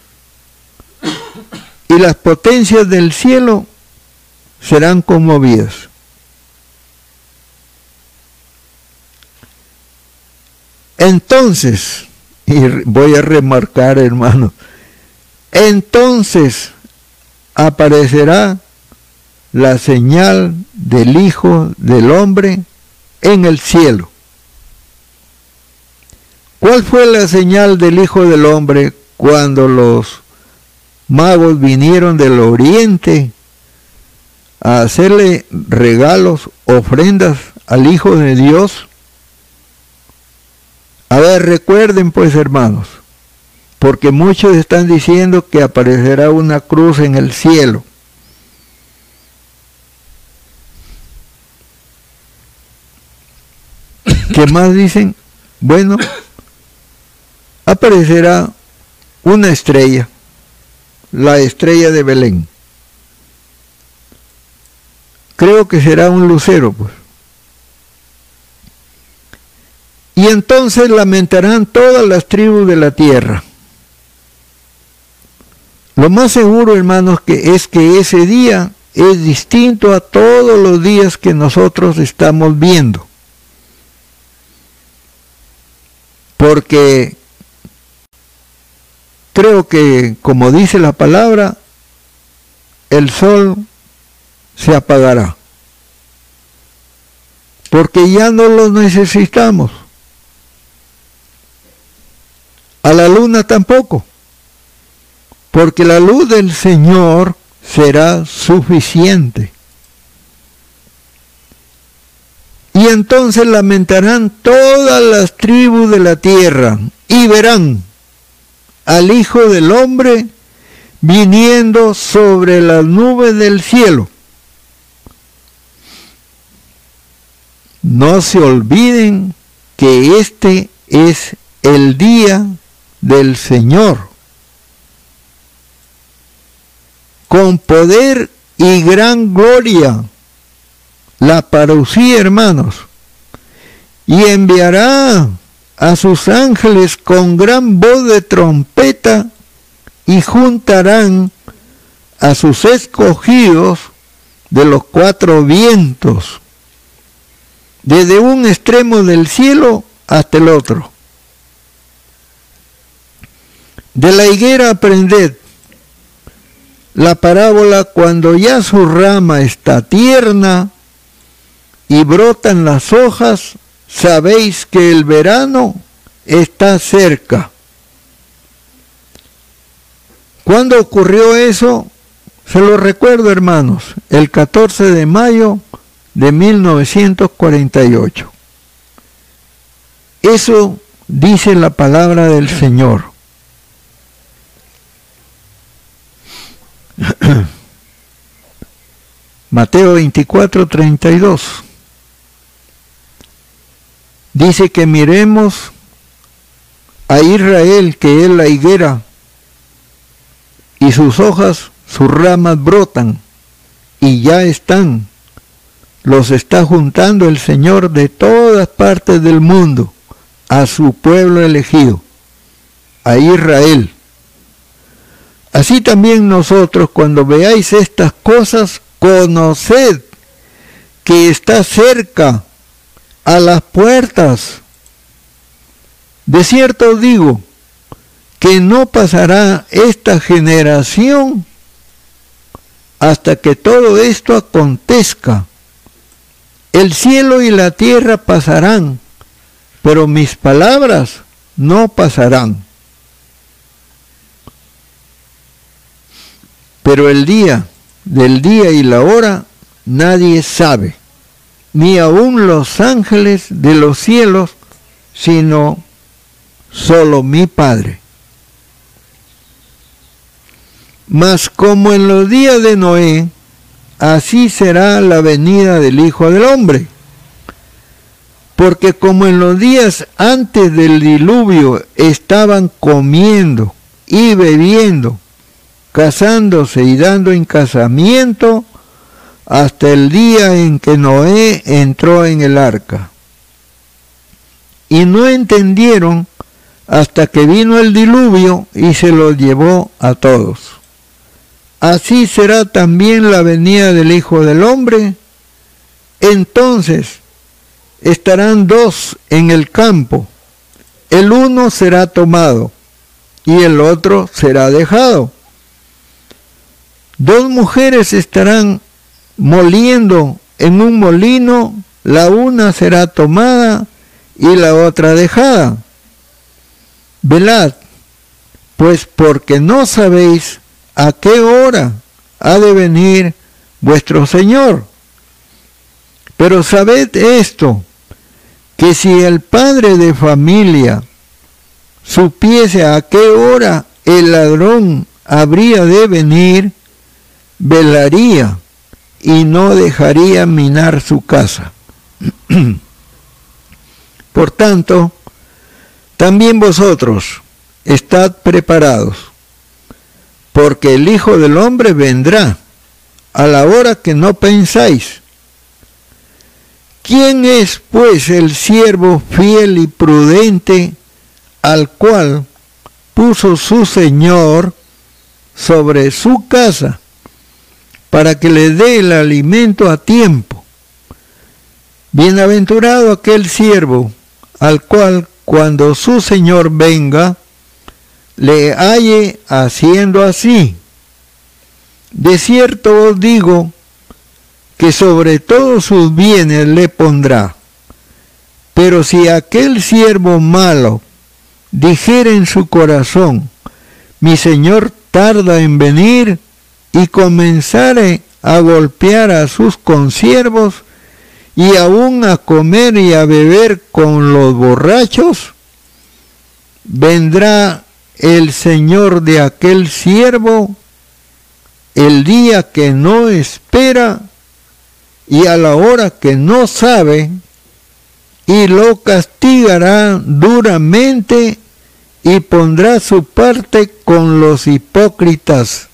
y las potencias del cielo serán conmovidas. Entonces, y voy a remarcar hermano, entonces aparecerá la señal del Hijo del Hombre en el cielo. ¿Cuál fue la señal del Hijo del Hombre cuando los magos vinieron del oriente a hacerle regalos, ofrendas al Hijo de Dios? A ver, recuerden pues hermanos, porque muchos están diciendo que aparecerá una cruz en el cielo. ¿Qué más dicen? Bueno, aparecerá una estrella, la estrella de Belén. Creo que será un lucero, pues. Y entonces lamentarán todas las tribus de la tierra. Lo más seguro, hermanos, que es que ese día es distinto a todos los días que nosotros estamos viendo. Porque creo que, como dice la palabra, el sol se apagará. Porque ya no lo necesitamos. A la luna tampoco. Porque la luz del Señor será suficiente. Y entonces lamentarán todas las tribus de la tierra y verán al Hijo del Hombre viniendo sobre las nubes del cielo. No se olviden que este es el día del Señor. Con poder y gran gloria la parucía, hermanos, y enviará a sus ángeles con gran voz de trompeta y juntarán a sus escogidos de los cuatro vientos, desde un extremo del cielo hasta el otro. De la higuera aprended la parábola cuando ya su rama está tierna y brotan las hojas, sabéis que el verano está cerca. ¿Cuándo ocurrió eso? Se lo recuerdo, hermanos, el 14 de mayo de 1948. Eso dice la palabra del Señor. Mateo 24, 32. Dice que miremos a Israel, que es la higuera y sus hojas, sus ramas brotan y ya están. Los está juntando el Señor de todas partes del mundo a su pueblo elegido, a Israel. Así también nosotros cuando veáis estas cosas, conoced que está cerca a las puertas. De cierto digo, que no pasará esta generación hasta que todo esto acontezca. El cielo y la tierra pasarán, pero mis palabras no pasarán. Pero el día del día y la hora nadie sabe, ni aun los ángeles de los cielos, sino solo mi Padre. Mas como en los días de Noé, así será la venida del Hijo del Hombre. Porque como en los días antes del diluvio estaban comiendo y bebiendo, casándose y dando en casamiento, hasta el día en que Noé entró en el arca. Y no entendieron hasta que vino el diluvio y se los llevó a todos así será también la venida del Hijo del Hombre. Entonces estarán dos en el campo, el uno será tomado y el otro será dejado. Dos mujeres estarán moliendo en un molino, la una será tomada y la otra dejada. Velad, pues porque no sabéis a qué hora ha de venir vuestro Señor. Pero sabed esto, que si el padre de familia supiese a qué hora el ladrón habría de venir, velaría y no dejaría minar su casa. Por tanto, también vosotros estad preparados porque el Hijo del Hombre vendrá a la hora que no pensáis. ¿Quién es pues el siervo fiel y prudente al cual puso su Señor sobre su casa para que le dé el alimento a tiempo? Bienaventurado aquel siervo al cual cuando su Señor venga, le halle haciendo así. De cierto os digo que sobre todos sus bienes le pondrá. Pero si aquel siervo malo dijera en su corazón, mi Señor tarda en venir, y comenzare a golpear a sus consiervos, y aún a comer y a beber con los borrachos, vendrá el Señor de aquel siervo el día que no espera y a la hora que no sabe, y lo castigará duramente y pondrá su parte con los hipócritas.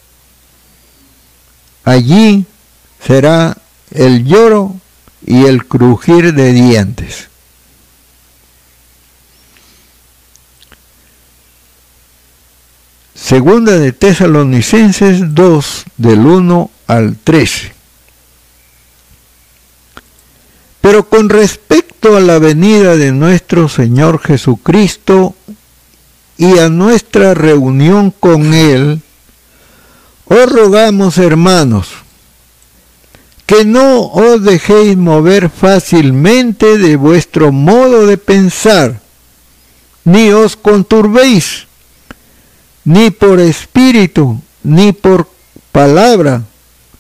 Allí será el lloro y el crujir de dientes. Segunda de Tesalonicenses 2 del 1 al 13. Pero con respecto a la venida de nuestro Señor Jesucristo y a nuestra reunión con Él, os rogamos, hermanos, que no os dejéis mover fácilmente de vuestro modo de pensar, ni os conturbéis, ni por espíritu, ni por palabra,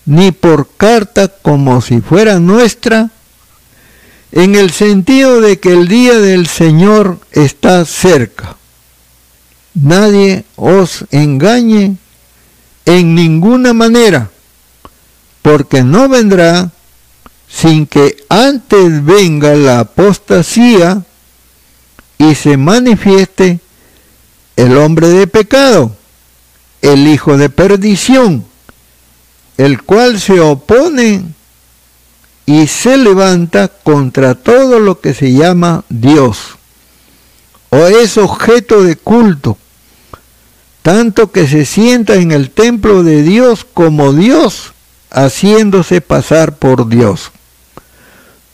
ni por carta como si fuera nuestra, en el sentido de que el día del Señor está cerca. Nadie os engañe en ninguna manera, porque no vendrá sin que antes venga la apostasía y se manifieste el hombre de pecado, el hijo de perdición, el cual se opone y se levanta contra todo lo que se llama Dios, o es objeto de culto, tanto que se sienta en el templo de Dios como Dios, haciéndose pasar por Dios.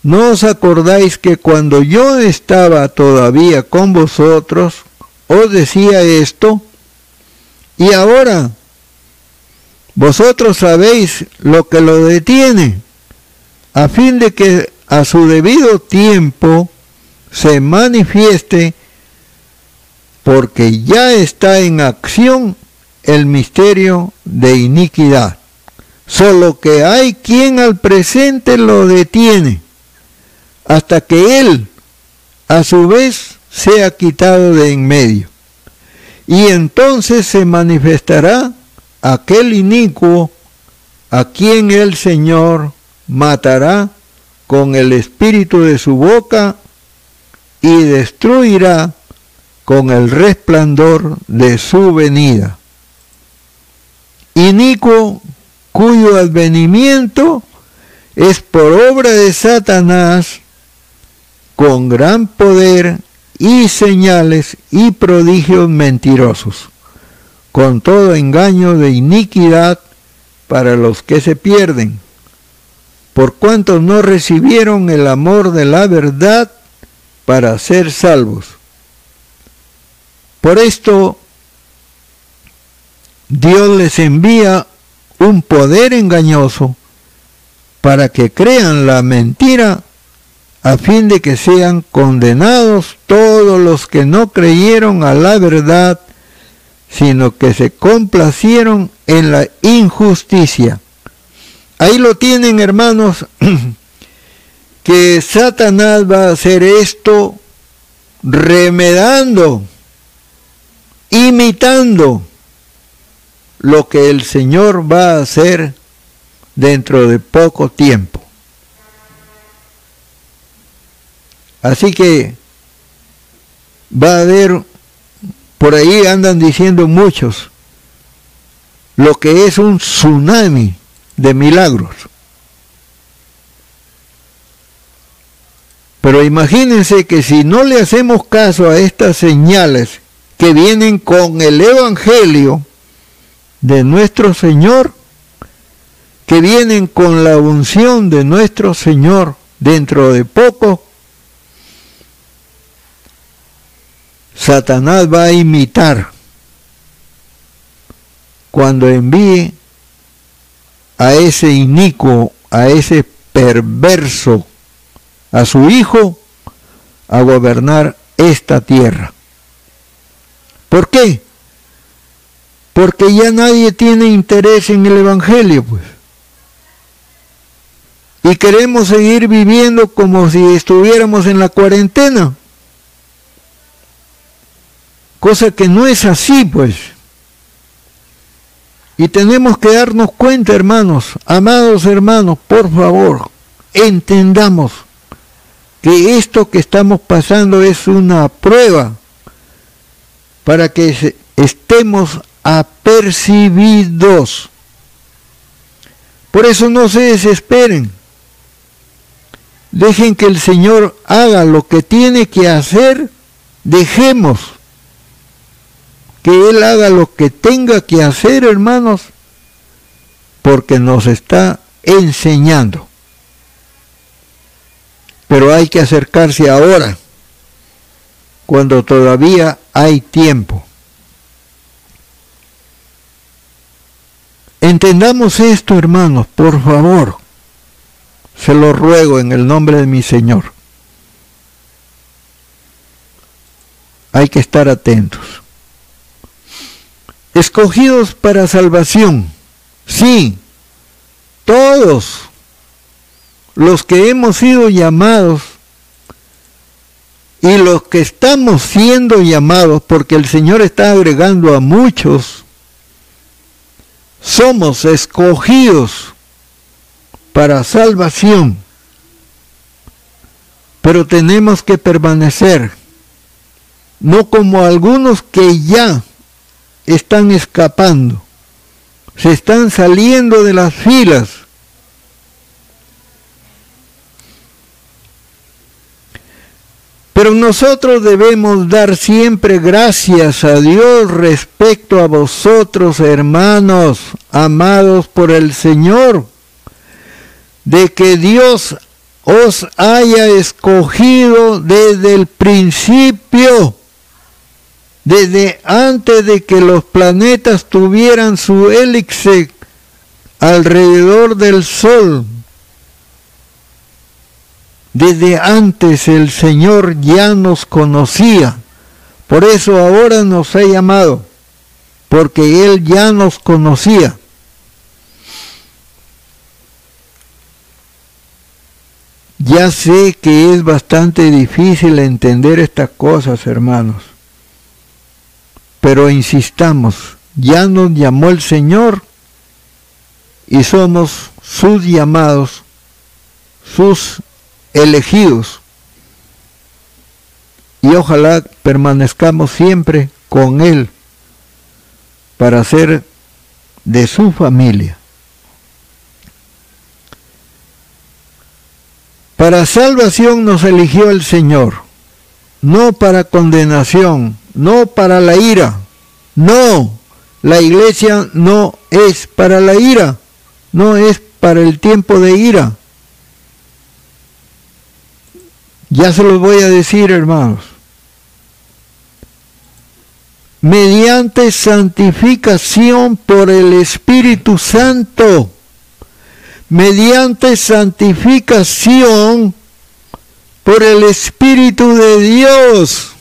¿No os acordáis que cuando yo estaba todavía con vosotros, os decía esto? Y ahora, vosotros sabéis lo que lo detiene a fin de que a su debido tiempo se manifieste, porque ya está en acción el misterio de iniquidad. Solo que hay quien al presente lo detiene, hasta que él a su vez sea quitado de en medio. Y entonces se manifestará aquel inicuo a quien el Señor matará con el espíritu de su boca y destruirá con el resplandor de su venida. Inicuo cuyo advenimiento es por obra de Satanás con gran poder y señales y prodigios mentirosos, con todo engaño de iniquidad para los que se pierden por cuanto no recibieron el amor de la verdad para ser salvos. Por esto Dios les envía un poder engañoso para que crean la mentira a fin de que sean condenados todos los que no creyeron a la verdad, sino que se complacieron en la injusticia. Ahí lo tienen, hermanos, que Satanás va a hacer esto remedando, imitando lo que el Señor va a hacer dentro de poco tiempo. Así que va a haber, por ahí andan diciendo muchos, lo que es un tsunami de milagros. Pero imagínense que si no le hacemos caso a estas señales que vienen con el Evangelio de nuestro Señor, que vienen con la unción de nuestro Señor dentro de poco, Satanás va a imitar cuando envíe a ese inicuo, a ese perverso, a su hijo, a gobernar esta tierra. ¿Por qué? Porque ya nadie tiene interés en el Evangelio, pues. Y queremos seguir viviendo como si estuviéramos en la cuarentena. Cosa que no es así, pues. Y tenemos que darnos cuenta, hermanos, amados hermanos, por favor, entendamos que esto que estamos pasando es una prueba para que estemos apercibidos. Por eso no se desesperen. Dejen que el Señor haga lo que tiene que hacer. Dejemos que Él haga lo que tenga que hacer, hermanos, porque nos está enseñando. Pero hay que acercarse ahora cuando todavía hay tiempo. Entendamos esto, hermanos, por favor. Se lo ruego en el nombre de mi Señor. Hay que estar atentos. Escogidos para salvación. Sí, todos los que hemos sido llamados y los que estamos siendo llamados, porque el Señor está agregando a muchos, somos escogidos para salvación, pero tenemos que permanecer, no como algunos que ya están escapando, se están saliendo de las filas Pero nosotros debemos dar siempre gracias a Dios respecto a vosotros, hermanos, amados por el Señor, de que Dios os haya escogido desde el principio, desde antes de que los planetas tuvieran su hélice alrededor del Sol desde antes el Señor ya nos conocía. Por eso ahora nos ha llamado, porque Él ya nos conocía. Ya sé que es bastante difícil entender estas cosas, hermanos. Pero insistamos, ya nos llamó el Señor y somos sus llamados, sus elegidos. Y ojalá permanezcamos siempre con Él para ser de su familia. Para salvación nos eligió el Señor, no para condenación, no para la ira. No, la iglesia no es para la ira, no es para el tiempo de ira. Ya se los voy a decir, hermanos. Mediante santificación por el Espíritu Santo. Mediante santificación por el Espíritu de Dios.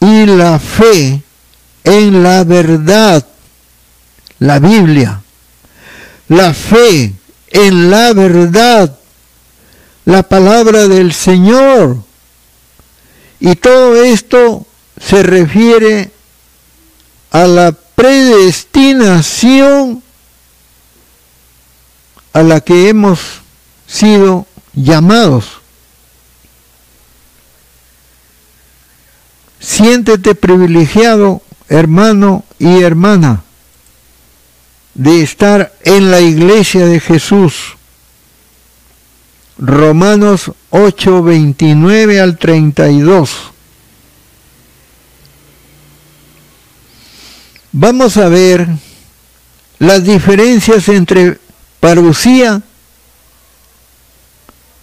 Y la fe en la verdad. La Biblia. La fe en la verdad, la palabra del Señor. Y todo esto se refiere a la predestinación a la que hemos sido llamados. Siéntete privilegiado, hermano y hermana de estar en la iglesia de Jesús, Romanos 8, 29 al 32. Vamos a ver las diferencias entre parucía,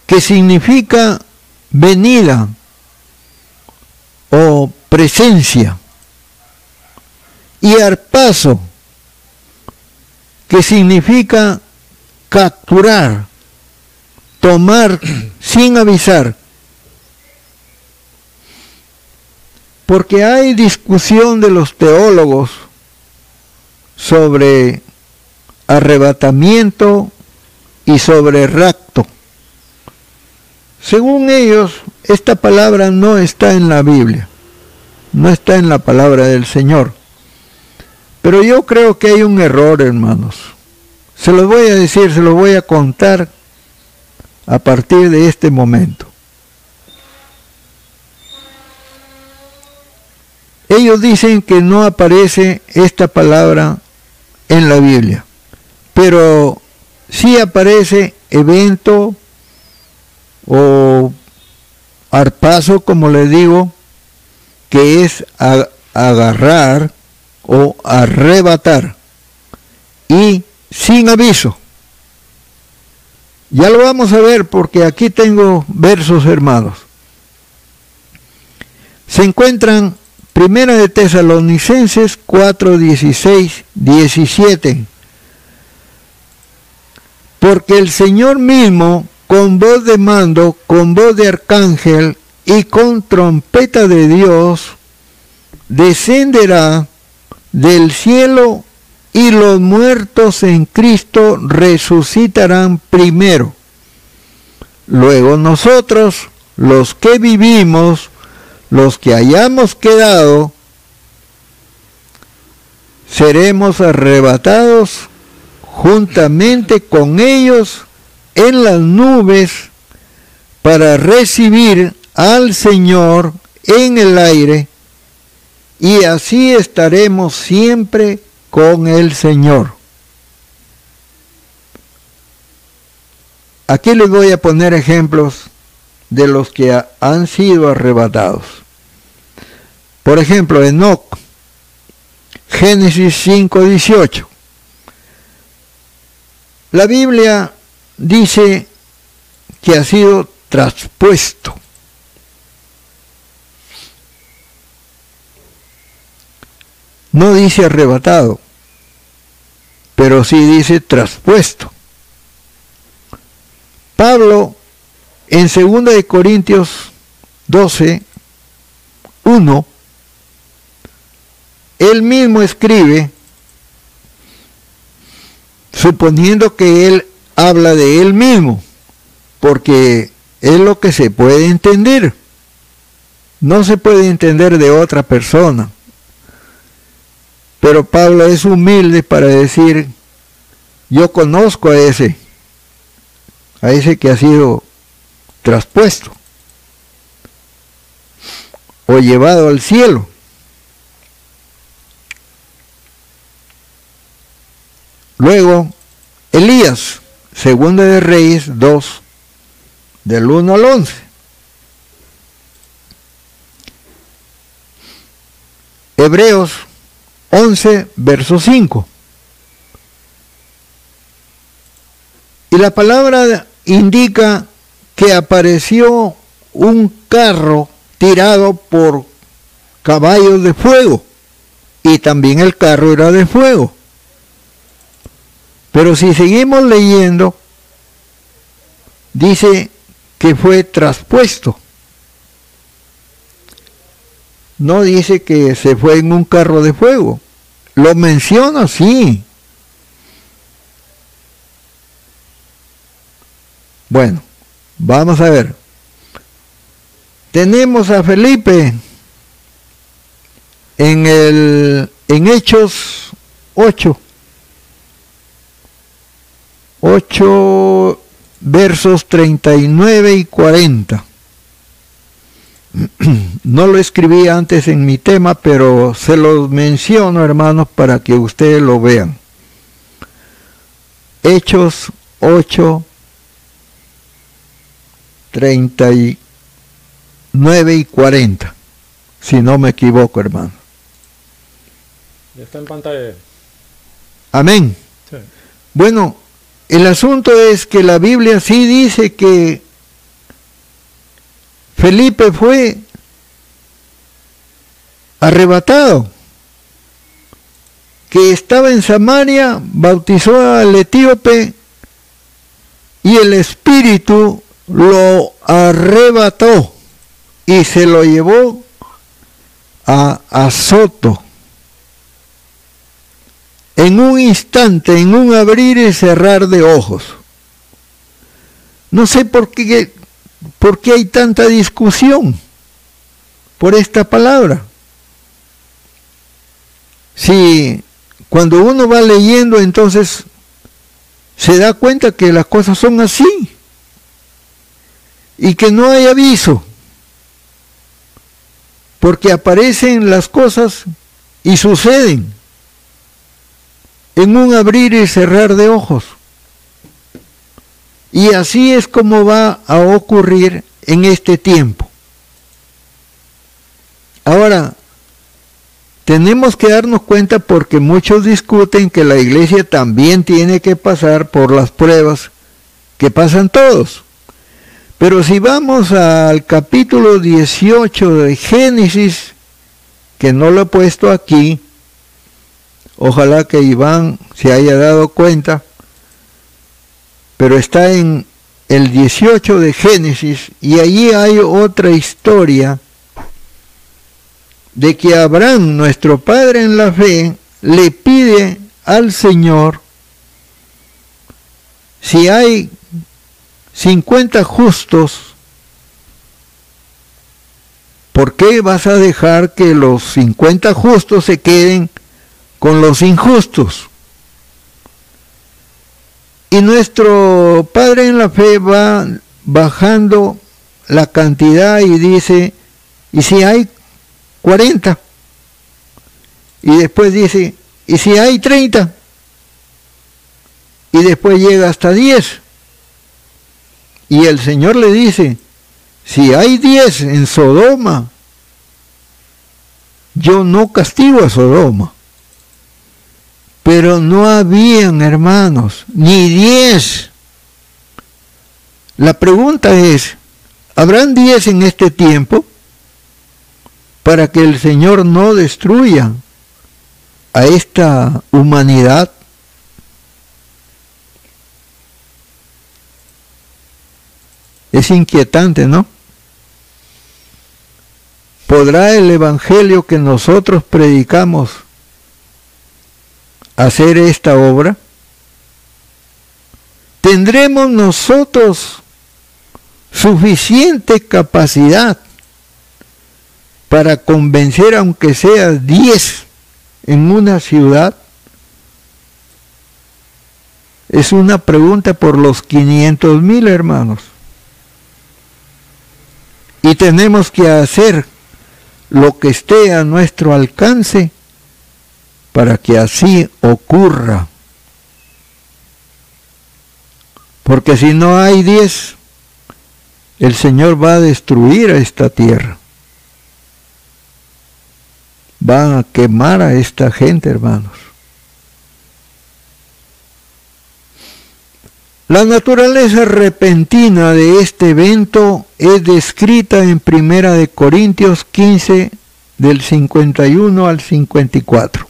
que significa venida o presencia, y arpaso, que significa capturar, tomar sin avisar. Porque hay discusión de los teólogos sobre arrebatamiento y sobre rapto. Según ellos, esta palabra no está en la Biblia, no está en la palabra del Señor. Pero yo creo que hay un error, hermanos. Se los voy a decir, se los voy a contar a partir de este momento. Ellos dicen que no aparece esta palabra en la Biblia, pero sí aparece evento o arpazo, como les digo, que es agarrar o arrebatar y sin aviso. Ya lo vamos a ver porque aquí tengo versos hermanos. Se encuentran Primera de Tesalonicenses 4, 16, 17. Porque el Señor mismo, con voz de mando, con voz de arcángel y con trompeta de Dios, descenderá del cielo y los muertos en Cristo resucitarán primero. Luego nosotros, los que vivimos, los que hayamos quedado, seremos arrebatados juntamente con ellos en las nubes para recibir al Señor en el aire y así estaremos siempre con el Señor. Aquí les voy a poner ejemplos de los que han sido arrebatados. Por ejemplo, Enoch, Génesis 5:18. La Biblia dice que ha sido traspuesto No dice arrebatado, pero sí dice traspuesto. Pablo en 2 de Corintios 12, 1, él mismo escribe, suponiendo que él habla de él mismo, porque es lo que se puede entender. No se puede entender de otra persona. Pero Pablo es humilde para decir, yo conozco a ese, a ese que ha sido traspuesto o llevado al cielo. Luego, Elías, segunda de Reyes 2, del 1 al 11. Hebreos 11, verso 5. Y la palabra indica que apareció un carro tirado por caballos de fuego y también el carro era de fuego. Pero si seguimos leyendo, dice que fue traspuesto no dice que se fue en un carro de fuego. Lo menciona, sí. Bueno, vamos a ver. Tenemos a Felipe en el en Hechos 8. 8 versos 39 y 40. no lo escribí antes en mi tema, pero se los menciono, hermanos, para que ustedes lo vean. Hechos 8, 39 y 40, si no me equivoco, hermano. está en pantalla. Amén. Bueno, el asunto es que la Biblia sí dice que Felipe fue arrebatado, que estaba en Samaria, bautizó al etíope y el Espíritu lo arrebató y se lo llevó a Azoto. En un instante, en un abrir y cerrar de ojos. No sé por qué, por qué hay tanta discusión por esta palabra. Si cuando uno va leyendo entonces se da cuenta que las cosas son así y que no hay aviso, porque aparecen las cosas y suceden en un abrir y cerrar de ojos. Y así es como va a ocurrir en este tiempo. Ahora, tenemos que darnos cuenta porque muchos discuten que la iglesia también tiene que pasar por las pruebas que pasan todos. Pero si vamos al capítulo 18 de Génesis, que no lo he puesto aquí, ojalá que Iván se haya dado cuenta, pero está en el 18 de Génesis y allí hay otra historia de que Abraham, nuestro padre en la fe, le pide al Señor si hay 50 justos, ¿por qué vas a dejar que los 50 justos se queden con los injustos? Y nuestro Padre en la fe va bajando la cantidad y dice, y si hay 40. Y después dice, ¿y si hay 30? Y después llega hasta 10. Y el Señor le dice, si hay 10 en Sodoma, yo no castigo a Sodoma. Pero no habían, hermanos, ni 10. La pregunta es, ¿habrán 10 en este tiempo? para que el Señor no destruya a esta humanidad. Es inquietante, ¿no? ¿Podrá el Evangelio que nosotros predicamos hacer esta obra? ¿Tendremos nosotros suficiente capacidad para convencer aunque sea 10 en una ciudad? Es una pregunta por los 500 mil hermanos. Y tenemos que hacer lo que esté a nuestro alcance para que así ocurra. Porque si no hay 10, el Señor va a destruir a esta tierra van a quemar a esta gente, hermanos. La naturaleza repentina de este evento es descrita en Primera de Corintios 15 del 51 al 54.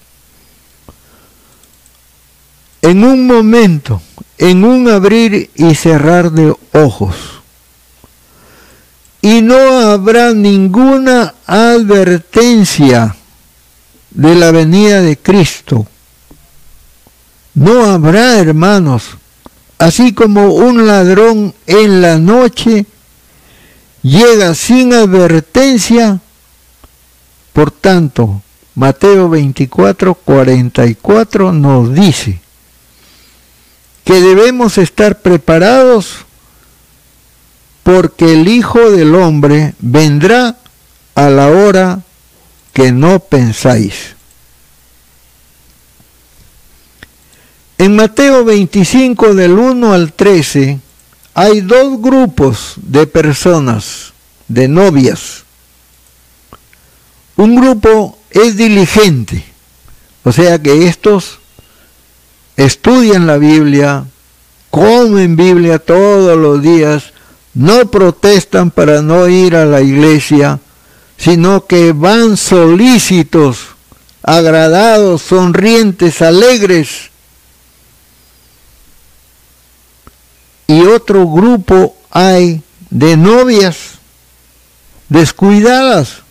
En un momento, en un abrir y cerrar de ojos, y no habrá ninguna advertencia de la venida de Cristo. No habrá, hermanos, así como un ladrón en la noche llega sin advertencia. Por tanto, Mateo 24, 44 nos dice que debemos estar preparados porque el Hijo del Hombre vendrá a la hora que no pensáis. En Mateo 25 del 1 al 13 hay dos grupos de personas, de novias. Un grupo es diligente, o sea que estos estudian la Biblia, comen Biblia todos los días, no protestan para no ir a la iglesia, sino que van solícitos, agradados, sonrientes, alegres. Y otro grupo hay de novias descuidadas,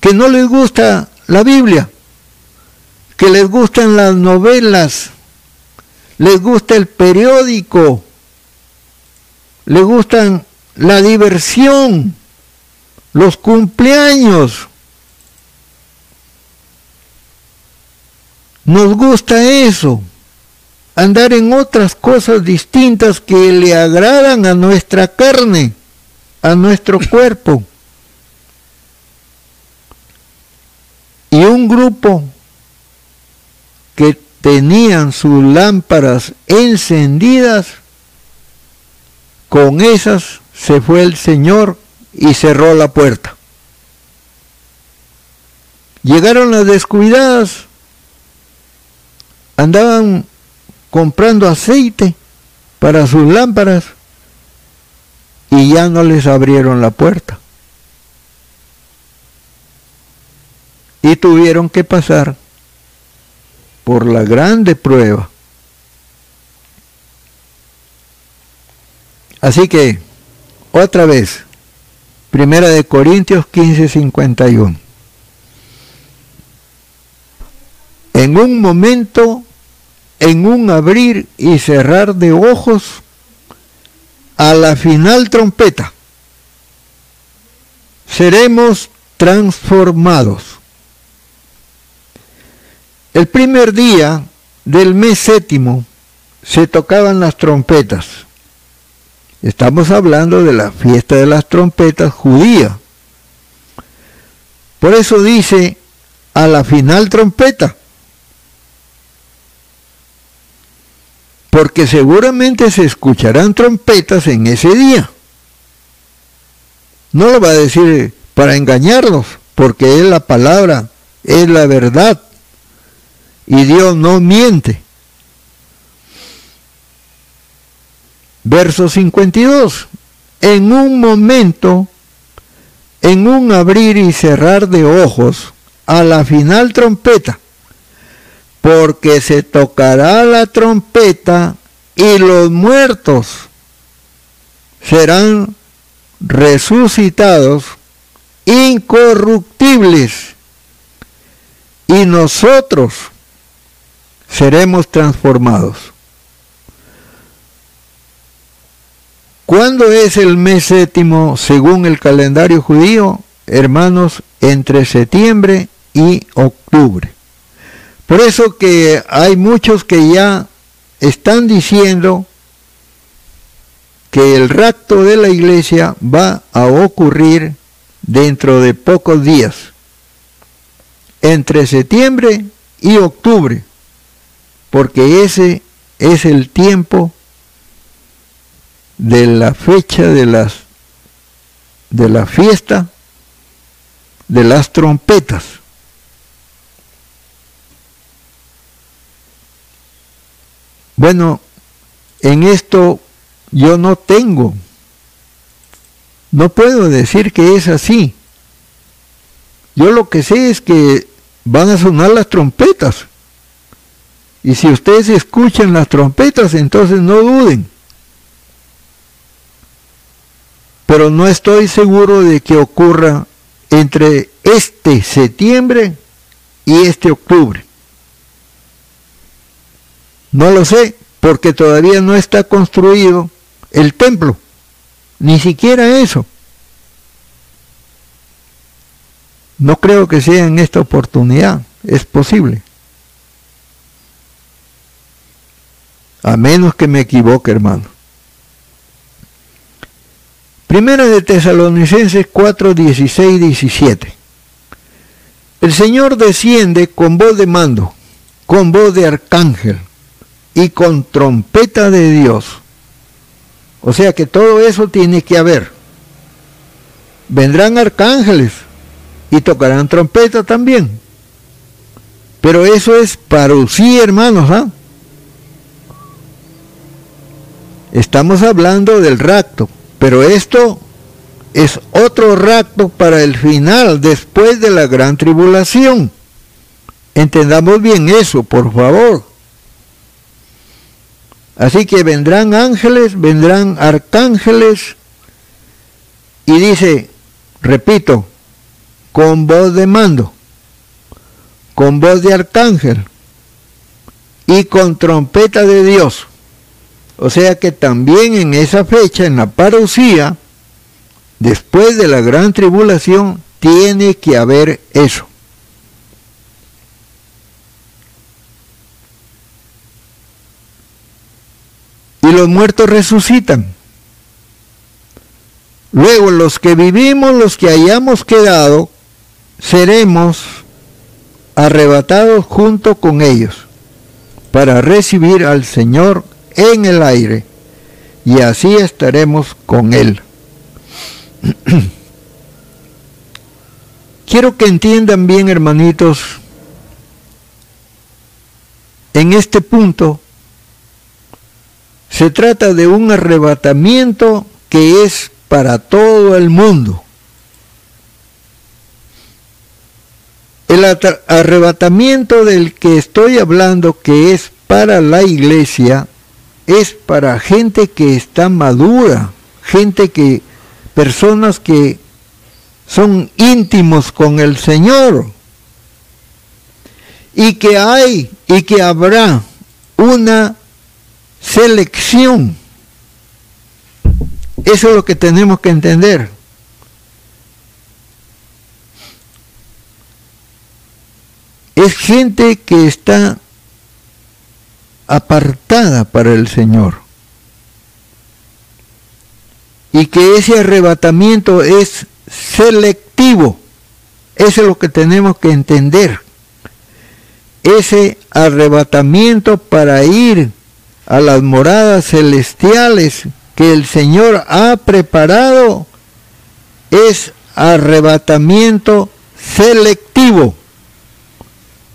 que no les gusta la Biblia, que les gustan las novelas, les gusta el periódico, les gustan la diversión, los cumpleaños. Nos gusta eso, andar en otras cosas distintas que le agradan a nuestra carne, a nuestro cuerpo. Y un grupo tenían sus lámparas encendidas, con esas se fue el Señor y cerró la puerta. Llegaron las descuidadas, andaban comprando aceite para sus lámparas y ya no les abrieron la puerta. Y tuvieron que pasar por la grande prueba. Así que, otra vez, Primera de Corintios 15, 51. En un momento, en un abrir y cerrar de ojos, a la final trompeta, seremos transformados el primer día del mes séptimo se tocaban las trompetas. Estamos hablando de la fiesta de las trompetas judía. Por eso dice a la final trompeta. Porque seguramente se escucharán trompetas en ese día. No lo va a decir para engañarlos, porque es la palabra, es la verdad y Dios no miente. Verso 52. En un momento, en un abrir y cerrar de ojos, a la final trompeta, porque se tocará la trompeta y los muertos serán resucitados incorruptibles y nosotros seremos transformados. ¿Cuándo es el mes séptimo según el calendario judío? Hermanos, entre septiembre y octubre. Por eso que hay muchos que ya están diciendo que el rapto de la iglesia va a ocurrir dentro de pocos días, entre septiembre y octubre porque ese es el tiempo de la fecha de las de la fiesta de las trompetas. Bueno, en esto yo no tengo, no puedo decir que es así. Yo lo que sé es que van a sonar las trompetas. Y si ustedes escuchan las trompetas, entonces no duden. Pero no estoy seguro de que ocurra entre este septiembre y este octubre. No lo sé, porque todavía no está construido el templo. Ni siquiera eso. No creo que sea en esta oportunidad. Es posible. A menos que me equivoque, hermano. Primera de Tesalonicenses 4, 16, 17. El Señor desciende con voz de mando, con voz de arcángel y con trompeta de Dios. O sea que todo eso tiene que haber. Vendrán arcángeles y tocarán trompeta también. Pero eso es parucía, hermanos. ¿ah? Estamos hablando del rapto, pero esto es otro rapto para el final, después de la gran tribulación. Entendamos bien eso, por favor. Así que vendrán ángeles, vendrán arcángeles, y dice, repito, con voz de mando, con voz de arcángel y con trompeta de Dios. O sea que también en esa fecha, en la parucía, después de la gran tribulación, tiene que haber eso. Y los muertos resucitan. Luego los que vivimos, los que hayamos quedado, seremos arrebatados junto con ellos para recibir al Señor en el aire y así estaremos con Él. Quiero que entiendan bien, hermanitos, en este punto se trata de un arrebatamiento que es para todo el mundo. El arrebatamiento del que estoy hablando, que es para la iglesia, es para gente que está madura, gente que, personas que son íntimos con el Señor y que hay y que habrá una selección. Eso es lo que tenemos que entender. Es gente que está apartada para el Señor. Y que ese arrebatamiento es selectivo. Eso es lo que tenemos que entender. Ese arrebatamiento para ir a las moradas celestiales que el Señor ha preparado es arrebatamiento selectivo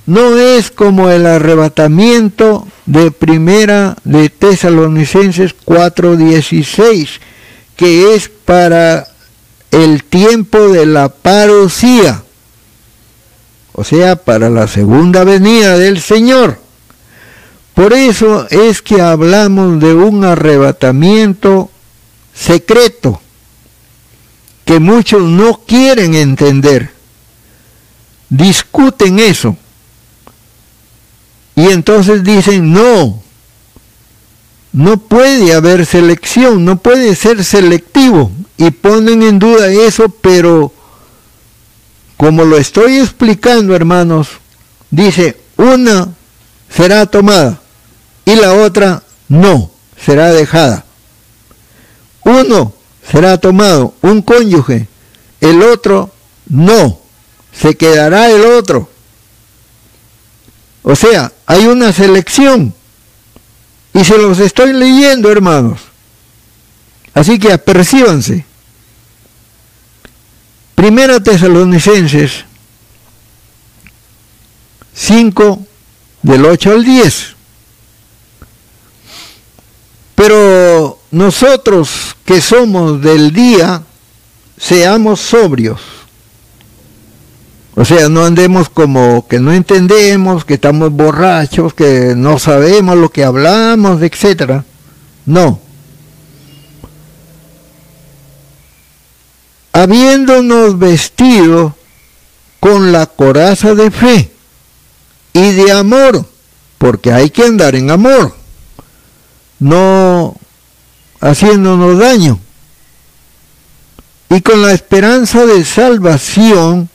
no es como el arrebatamiento de primera de Tesalonicenses 4:16, que es para el tiempo de la parucía, o sea, para la segunda venida del Señor. Por eso es que hablamos de un arrebatamiento secreto, que muchos no quieren entender. Discuten eso y entonces dicen, no, no puede haber selección, no puede ser selectivo. Y ponen en duda eso, pero como lo estoy explicando, hermanos, dice, una será tomada y la otra no, será dejada. Uno será tomado, un cónyuge, el otro no, se quedará el otro. O sea, hay una selección. Y se los estoy leyendo, hermanos. Así que apercíbanse. Primera Tesalonicenses 5 del 8 al 10. Pero nosotros que somos del día, seamos sobrios o sea, no andemos como que no entendemos, que estamos borrachos, que no sabemos lo que hablamos, etc. No. Habiéndonos vestido con la coraza de fe y de amor, porque hay que andar en amor, no haciéndonos daño, y con la esperanza de salvación,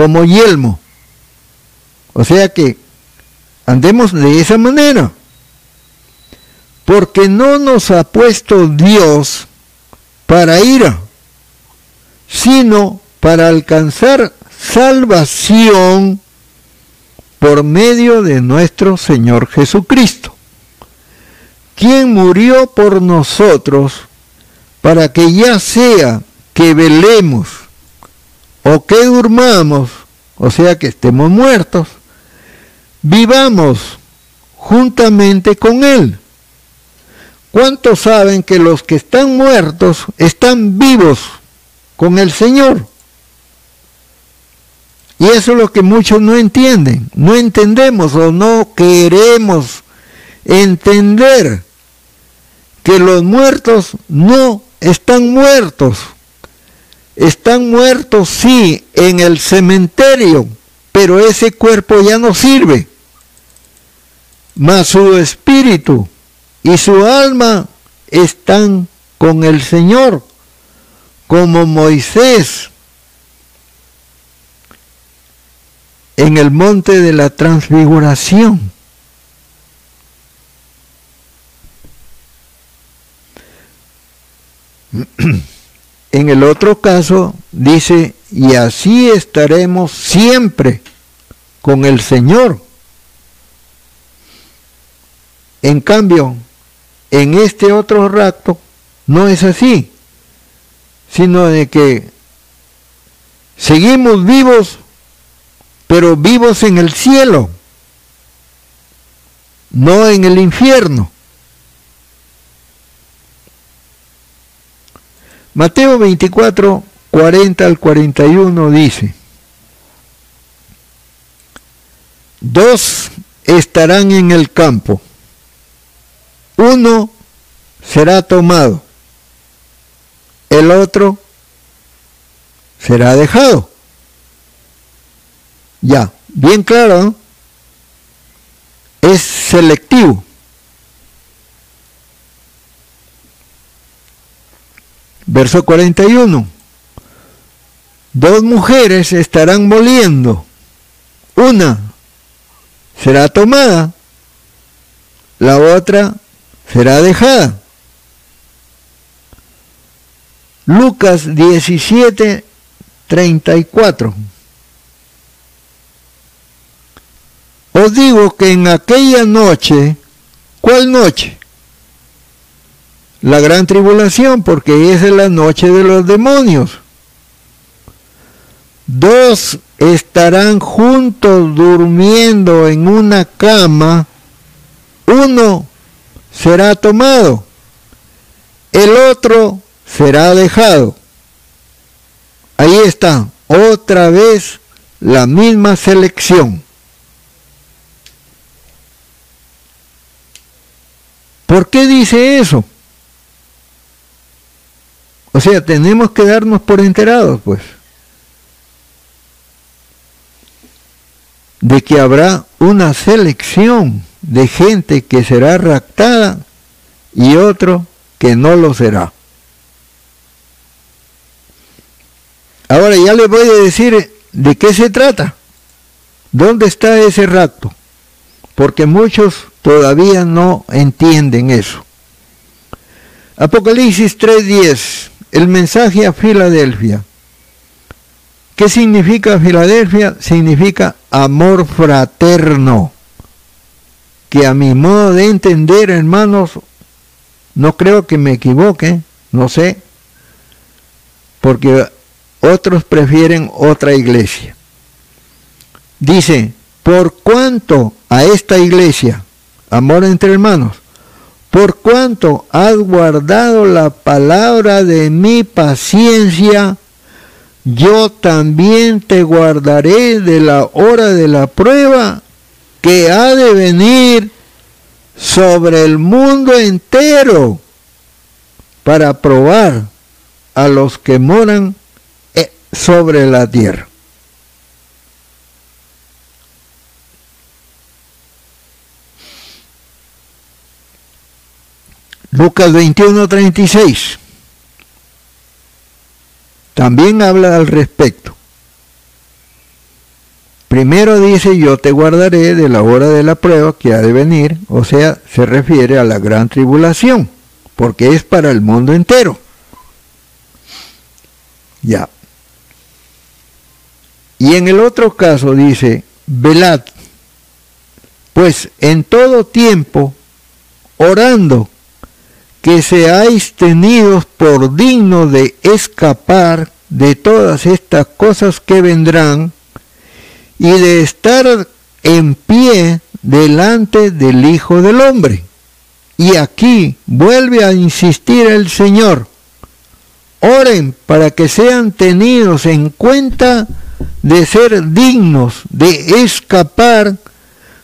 como yelmo. O sea que andemos de esa manera. Porque no nos ha puesto Dios para ira, sino para alcanzar salvación por medio de nuestro Señor Jesucristo, quien murió por nosotros para que ya sea que velemos o que durmamos, o sea que estemos muertos, vivamos juntamente con Él. ¿Cuántos saben que los que están muertos están vivos con el Señor? Y eso es lo que muchos no entienden, no entendemos o no queremos entender que los muertos no están muertos. Están muertos sí en el cementerio, pero ese cuerpo ya no sirve. Mas su espíritu y su alma están con el Señor, como Moisés en el monte de la transfiguración. En el otro caso dice, y así estaremos siempre con el Señor. En cambio, en este otro rato no es así, sino de que seguimos vivos, pero vivos en el cielo, no en el infierno. Mateo 24, 40 al 41 dice, dos estarán en el campo uno será tomado, el otro será dejado. Ya, bien claro, es selectivo. Verso 41. Dos mujeres estarán moliendo. Una será tomada, la otra será dejada. Lucas 17, 34. Os digo que en aquella noche, ¿cuál noche? La gran tribulación, porque es la noche de los demonios. Dos estarán juntos durmiendo en una cama, uno será tomado, el otro será dejado. Ahí está, otra vez la misma selección. ¿Por qué dice eso? O sea, tenemos que darnos por enterados, pues, de que habrá una selección de gente que será raptada y otro que no lo será. Ahora ya les voy a decir de qué se trata. ¿Dónde está ese rapto? Porque muchos todavía no entienden eso. Apocalipsis 3:10, el mensaje a Filadelfia. ¿Qué significa Filadelfia? Significa amor fraterno que a mi modo de entender, hermanos, no creo que me equivoque, no sé, porque otros prefieren otra iglesia. Dice, por cuanto a esta iglesia, amor entre hermanos, por cuanto has guardado la palabra de mi paciencia, yo también te guardaré de la hora de la prueba que ha de venir sobre el mundo entero para probar a los que moran eh, sobre la tierra. Lucas 21, 36 también habla al respecto. Primero dice, yo te guardaré de la hora de la prueba que ha de venir, o sea, se refiere a la gran tribulación, porque es para el mundo entero. Ya. Y en el otro caso dice, velad, pues en todo tiempo, orando que seáis tenidos por dignos de escapar de todas estas cosas que vendrán y de estar en pie delante del Hijo del Hombre. Y aquí vuelve a insistir el Señor. Oren para que sean tenidos en cuenta de ser dignos de escapar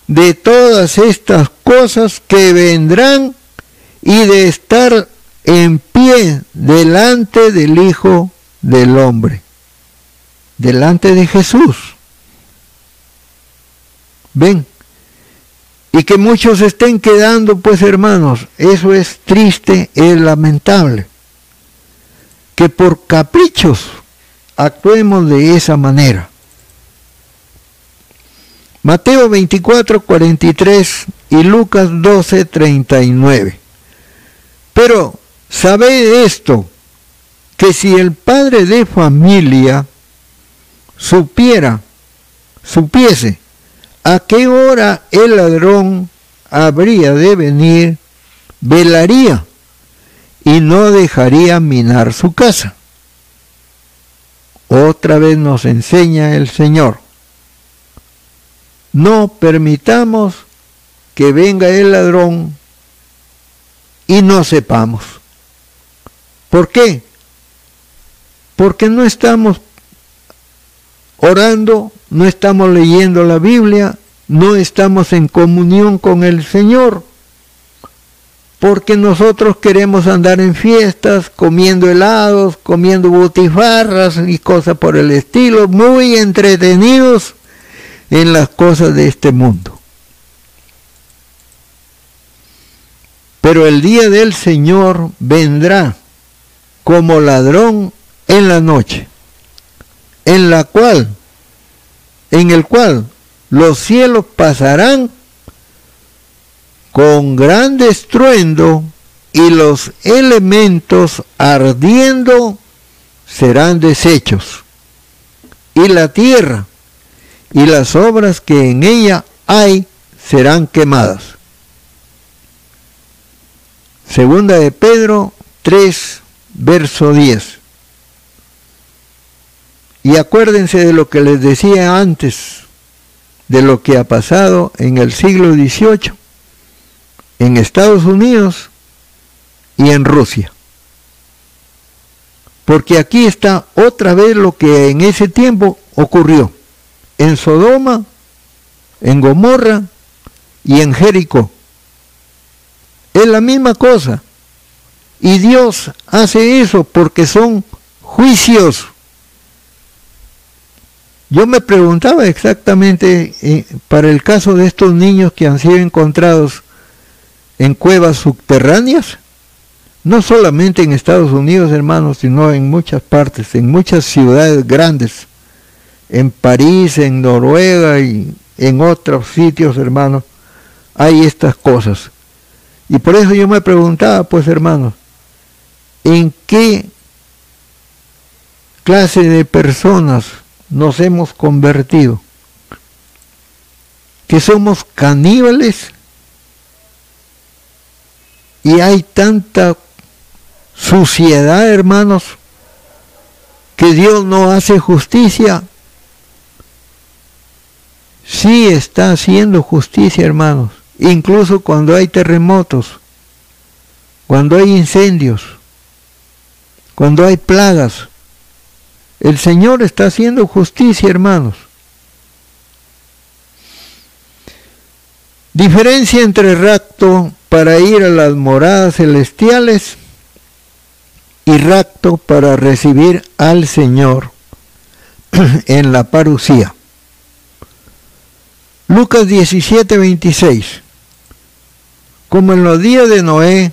de todas estas cosas que vendrán y de estar en pie delante del Hijo del Hombre, delante de Jesús. Ven, y que muchos estén quedando, pues hermanos, eso es triste, es lamentable, que por caprichos actuemos de esa manera. Mateo 24, 43 y Lucas 12, 39. Pero sabed esto, que si el padre de familia supiera, supiese a qué hora el ladrón habría de venir, velaría y no dejaría minar su casa. Otra vez nos enseña el Señor. No permitamos que venga el ladrón y no sepamos. ¿Por qué? Porque no estamos orando, no estamos leyendo la Biblia, no estamos en comunión con el Señor. Porque nosotros queremos andar en fiestas, comiendo helados, comiendo botifarras y cosas por el estilo, muy entretenidos en las cosas de este mundo. Pero el día del Señor vendrá como ladrón en la noche, en la cual, en el cual los cielos pasarán con gran estruendo y los elementos ardiendo serán deshechos, y la tierra y las obras que en ella hay serán quemadas. Segunda de Pedro 3, verso 10. Y acuérdense de lo que les decía antes, de lo que ha pasado en el siglo XVIII, en Estados Unidos y en Rusia. Porque aquí está otra vez lo que en ese tiempo ocurrió en Sodoma, en Gomorra y en Jericó. Es la misma cosa. Y Dios hace eso porque son juicios. Yo me preguntaba exactamente eh, para el caso de estos niños que han sido encontrados en cuevas subterráneas, no solamente en Estados Unidos, hermanos, sino en muchas partes, en muchas ciudades grandes, en París, en Noruega y en otros sitios, hermanos, hay estas cosas. Y por eso yo me preguntaba, pues hermanos, ¿en qué clase de personas nos hemos convertido? ¿Que somos caníbales? Y hay tanta suciedad, hermanos, que Dios no hace justicia. Sí está haciendo justicia, hermanos incluso cuando hay terremotos, cuando hay incendios, cuando hay plagas. El Señor está haciendo justicia, hermanos. Diferencia entre rapto para ir a las moradas celestiales y rapto para recibir al Señor en la parucía. Lucas 17, 26 como en los días de Noé,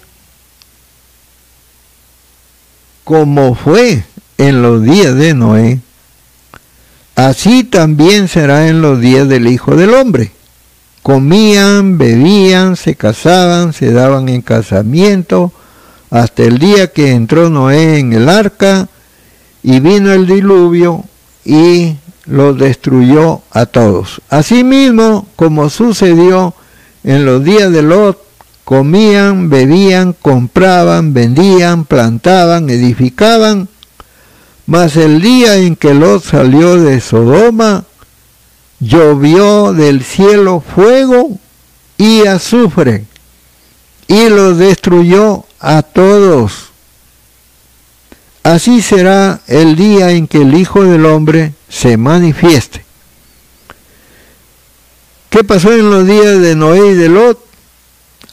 como fue en los días de Noé, así también será en los días del Hijo del Hombre. Comían, bebían, se casaban, se daban en casamiento, hasta el día que entró Noé en el arca y vino el diluvio y los destruyó a todos. Asimismo, como sucedió en los días de Lot, comían, bebían, compraban, vendían, plantaban, edificaban, mas el día en que Lot salió de Sodoma, llovió del cielo fuego y azufre, y los destruyó a todos. Así será el día en que el Hijo del Hombre se manifieste. ¿Qué pasó en los días de Noé y de Lot?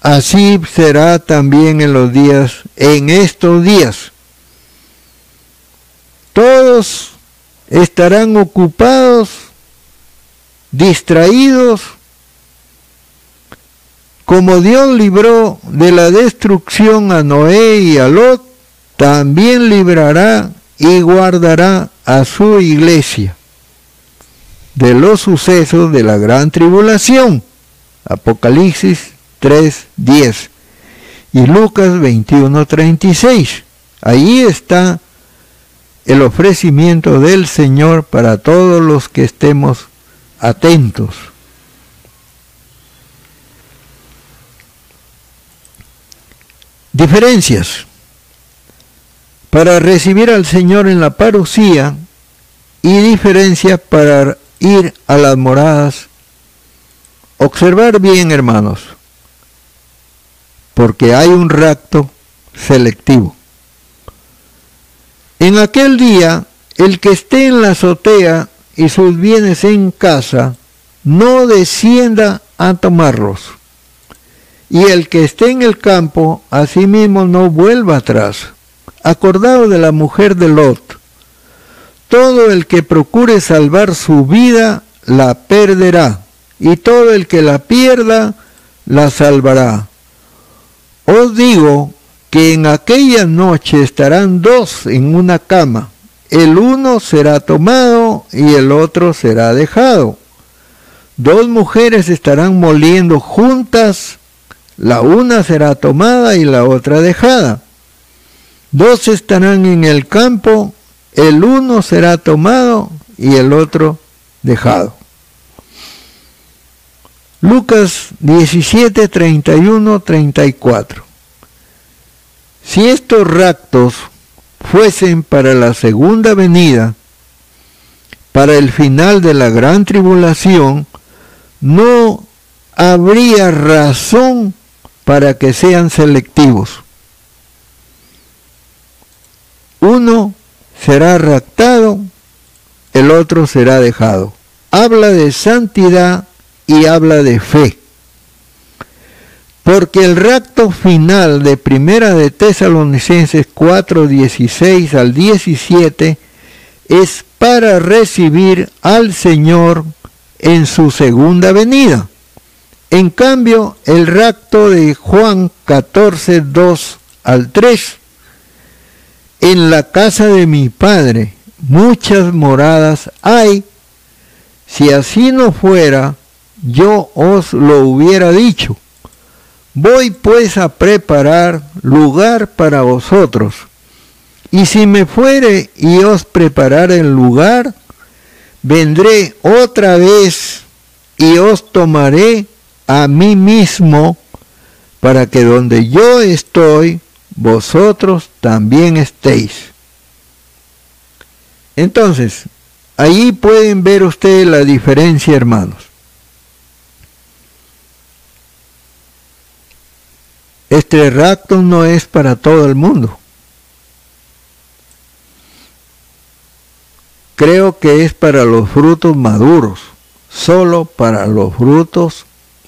Así será también en los días, en estos días. Todos estarán ocupados, distraídos, como Dios libró de la destrucción a Noé y a Lot, también librará y guardará a su iglesia de los sucesos de la gran tribulación. Apocalipsis 3.10 y Lucas 21.36. Allí está el ofrecimiento del Señor para todos los que estemos atentos. Diferencias. Para recibir al Señor en la parucía y diferencias para ir a las moradas. Observar bien, hermanos, porque hay un rapto selectivo. En aquel día, el que esté en la azotea y sus bienes en casa, no descienda a tomarlos. Y el que esté en el campo, asimismo no vuelva atrás. Acordado de la mujer de Lot, todo el que procure salvar su vida la perderá, y todo el que la pierda la salvará. Os digo que en aquella noche estarán dos en una cama, el uno será tomado y el otro será dejado. Dos mujeres estarán moliendo juntas, la una será tomada y la otra dejada. Dos estarán en el campo, el uno será tomado y el otro dejado. Lucas 17, 31, 34. Si estos raptos fuesen para la segunda venida, para el final de la gran tribulación, no habría razón para que sean selectivos. Uno será raptado, el otro será dejado. Habla de santidad y habla de fe. Porque el rapto final de Primera de Tesalonicenses 4, 16 al 17 es para recibir al Señor en su segunda venida. En cambio, el rapto de Juan 14, 2 al 3 en la casa de mi Padre muchas moradas hay. Si así no fuera, yo os lo hubiera dicho. Voy pues a preparar lugar para vosotros. Y si me fuere y os preparar el lugar, vendré otra vez y os tomaré a mí mismo, para que donde yo estoy, vosotros también estéis. Entonces, ahí pueden ver ustedes la diferencia, hermanos. Este rapto no es para todo el mundo. Creo que es para los frutos maduros, solo para los frutos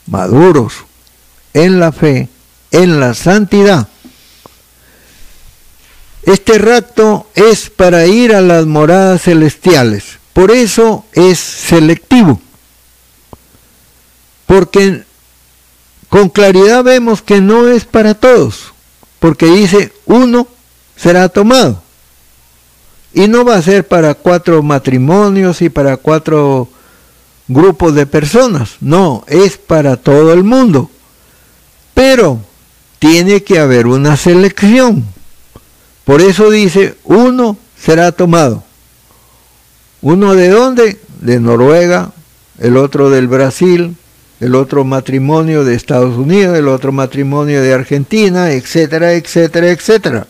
maduros, en la fe, en la santidad este rapto es para ir a las moradas celestiales. Por eso es selectivo. Porque con claridad vemos que no es para todos. Porque dice, uno será tomado. Y no va a ser para cuatro matrimonios y para cuatro grupos de personas. No, es para todo el mundo. Pero tiene que haber una selección. Por eso dice, uno será tomado. ¿Uno de dónde? De Noruega, el otro del Brasil, el otro matrimonio de Estados Unidos, el otro matrimonio de Argentina, etcétera, etcétera, etcétera.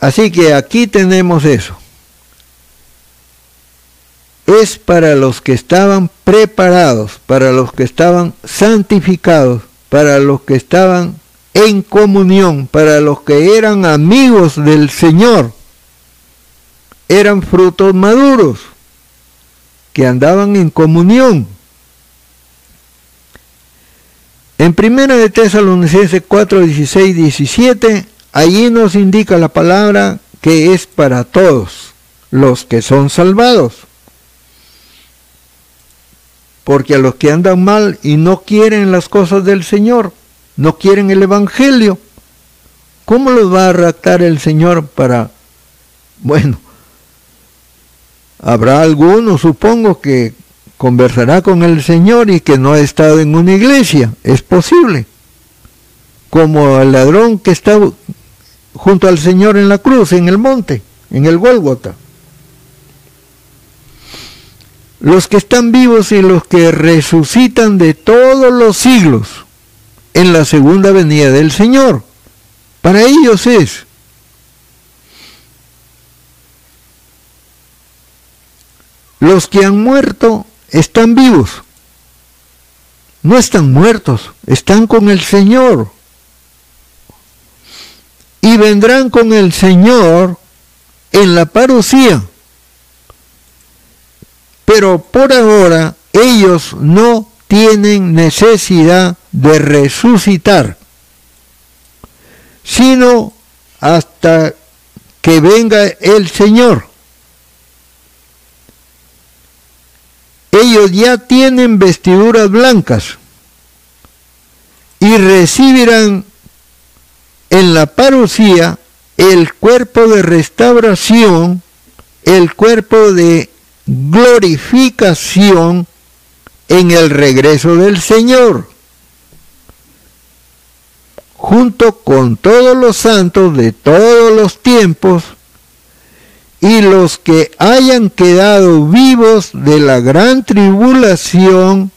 Así que aquí tenemos eso. Es para los que estaban preparados, para los que estaban santificados, para los que estaban en comunión, para los que eran amigos del Señor. Eran frutos maduros que andaban en comunión. En primera de Tesalonicenses 4, 16, 17, allí nos indica la palabra que es para todos los que son salvados. Porque a los que andan mal y no quieren las cosas del Señor, no quieren el Evangelio, ¿cómo los va a raptar el Señor para, bueno, Habrá alguno, supongo, que conversará con el Señor y que no ha estado en una iglesia. Es posible. Como el ladrón que está junto al Señor en la cruz, en el monte, en el Gólgota. Los que están vivos y los que resucitan de todos los siglos en la segunda venida del Señor. Para ellos es Los que han muerto están vivos. No están muertos, están con el Señor. Y vendrán con el Señor en la parucía. Pero por ahora ellos no tienen necesidad de resucitar, sino hasta que venga el Señor. Ellos ya tienen vestiduras blancas y recibirán en la parucía el cuerpo de restauración, el cuerpo de glorificación en el regreso del Señor, junto con todos los santos de todos los tiempos, y los que hayan quedado vivos de la gran tribulación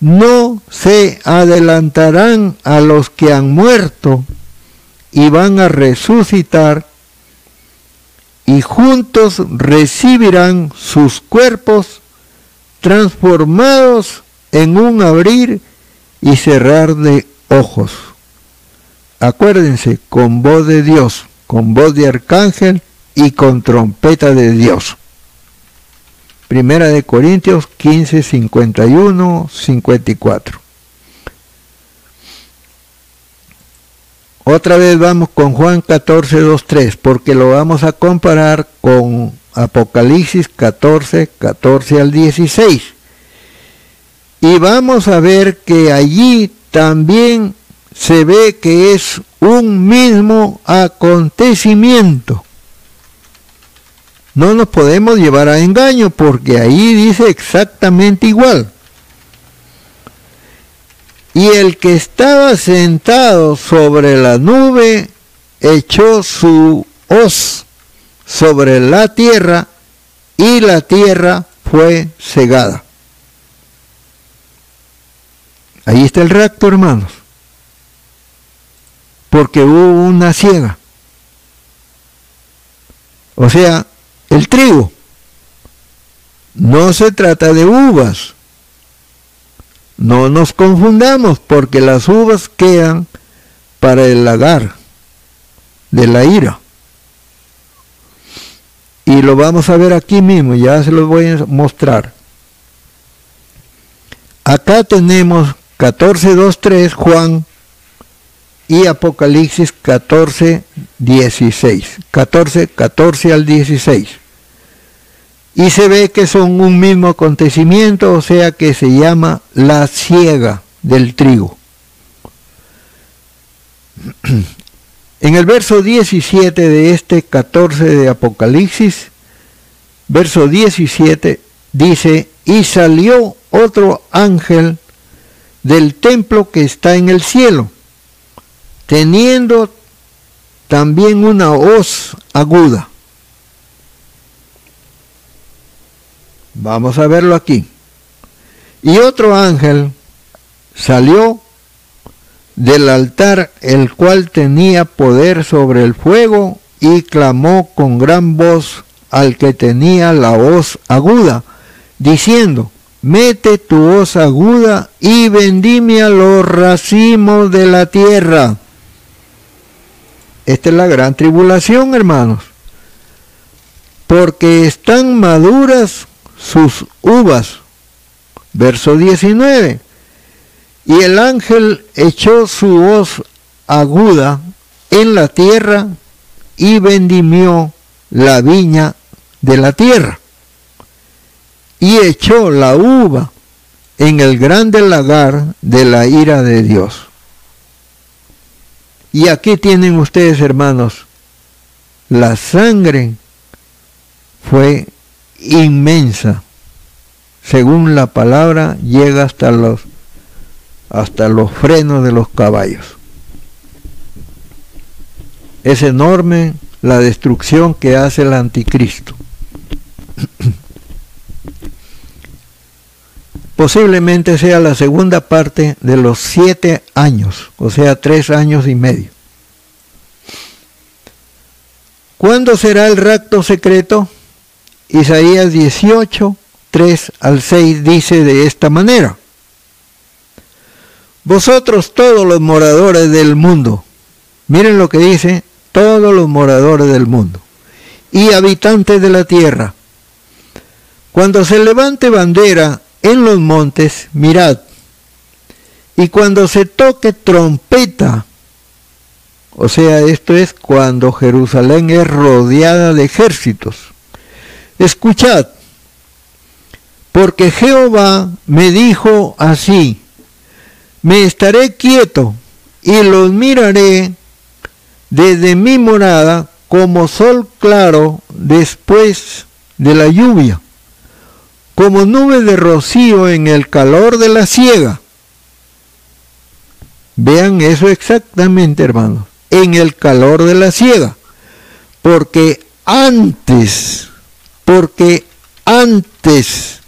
no se adelantarán a los que han muerto y van a resucitar y juntos recibirán sus cuerpos transformados en un abrir y cerrar de ojos. Acuérdense, con voz de Dios, con voz de arcángel, y con trompeta de Dios. Primera de Corintios 15, 51, 54. Otra vez vamos con Juan 14, 2, 3, porque lo vamos a comparar con Apocalipsis 14, 14 al 16. Y vamos a ver que allí también se ve que es un mismo acontecimiento no nos podemos llevar a engaño porque ahí dice exactamente igual. Y el que estaba sentado sobre la nube echó su hoz sobre la tierra y la tierra fue cegada. Ahí está el reacto, hermanos. Porque hubo una ciega. O sea, el trigo. No se trata de uvas. No nos confundamos porque las uvas quedan para el lagar de la ira. Y lo vamos a ver aquí mismo, ya se los voy a mostrar. Acá tenemos 14.2.3 Juan y Apocalipsis 14, 16. 14, 14 al 16 y se ve que son un mismo acontecimiento, o sea que se llama la ciega del trigo. En el verso 17 de este 14 de Apocalipsis, verso 17 dice, y salió otro ángel del templo que está en el cielo, teniendo también una hoz aguda Vamos a verlo aquí. Y otro ángel salió del altar, el cual tenía poder sobre el fuego, y clamó con gran voz al que tenía la voz aguda, diciendo, mete tu voz aguda y vendimia los racimos de la tierra. Esta es la gran tribulación, hermanos, porque están maduras sus uvas. Verso 19. Y el ángel echó su voz aguda en la tierra y vendimió la viña de la tierra. Y echó la uva en el grande lagar de la ira de Dios. Y aquí tienen ustedes, hermanos, la sangre fue inmensa. Según la palabra, llega hasta los hasta los frenos de los caballos. Es enorme la destrucción que hace el anticristo. Posiblemente sea la segunda parte de los siete años, o sea, tres años y medio. ¿Cuándo será el rapto secreto? Isaías 18, 3 al 6 dice de esta manera. Vosotros todos los moradores del mundo, miren lo que dice, todos los moradores del mundo y habitantes de la tierra, cuando se levante bandera en los montes, mirad, y cuando se toque trompeta, o sea, esto es cuando Jerusalén es rodeada de ejércitos, escuchad, porque Jehová me dijo así, me estaré quieto y los miraré desde mi morada como sol claro después de la lluvia, como nube de rocío en el calor de la siega. Vean eso exactamente, hermanos, en el calor de la siega, porque antes, porque antes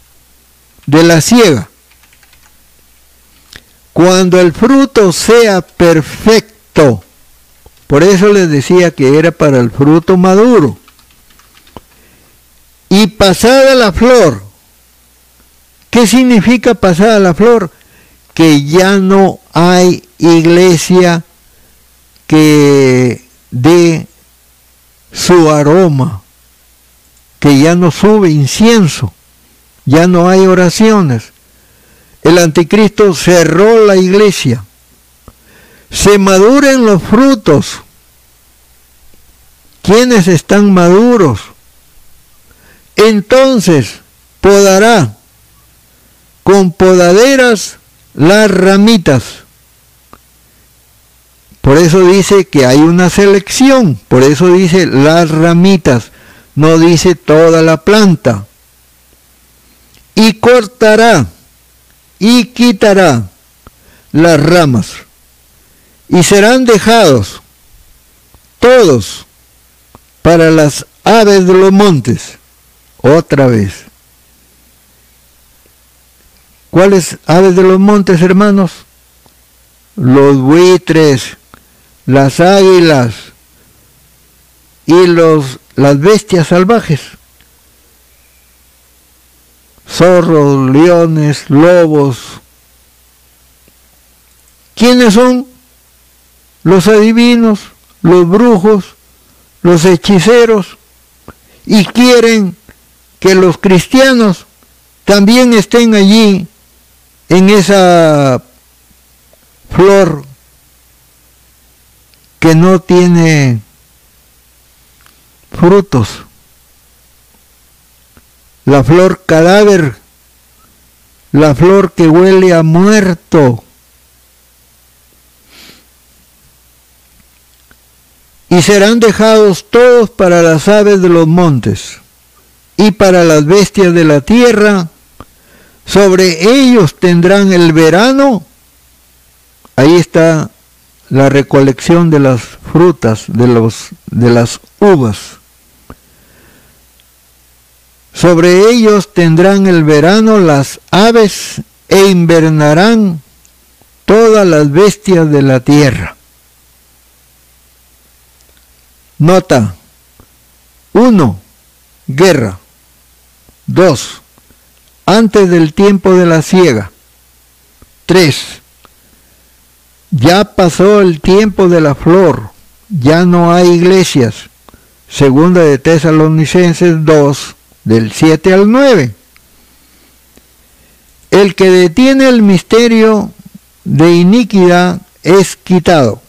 de la siega, cuando el fruto sea perfecto, por eso les decía que era para el fruto maduro, y pasada la flor, ¿qué significa pasada la flor? Que ya no hay iglesia que dé su aroma, que ya no sube incienso, ya no hay oraciones, el anticristo cerró la iglesia. Se maduren los frutos. ¿Quiénes están maduros? Entonces podará con podaderas las ramitas. Por eso dice que hay una selección, por eso dice las ramitas, no dice toda la planta. Y cortará y quitará las ramas y serán dejados todos para las aves de los montes otra vez. ¿Cuáles aves de los montes, hermanos? Los buitres, las águilas y los, las bestias salvajes zorros, leones, lobos. ¿Quiénes son? Los adivinos, los brujos, los hechiceros, y quieren que los cristianos también estén allí en esa flor que no tiene frutos la flor cadáver, la flor que huele a muerto. Y serán dejados todos para las aves de los montes y para las bestias de la tierra. Sobre ellos tendrán el verano. Ahí está la recolección de las frutas, de, los, de las uvas Sobre ellos tendrán el verano las aves e invernarán todas las bestias de la tierra. Nota. 1. Guerra. 2. Antes del tiempo de la siega. 3. Ya pasó el tiempo de la flor, ya no hay iglesias. Segunda de Tesalonicenses 2, del 7 al 9. El que detiene el misterio de iniquidad es quitado,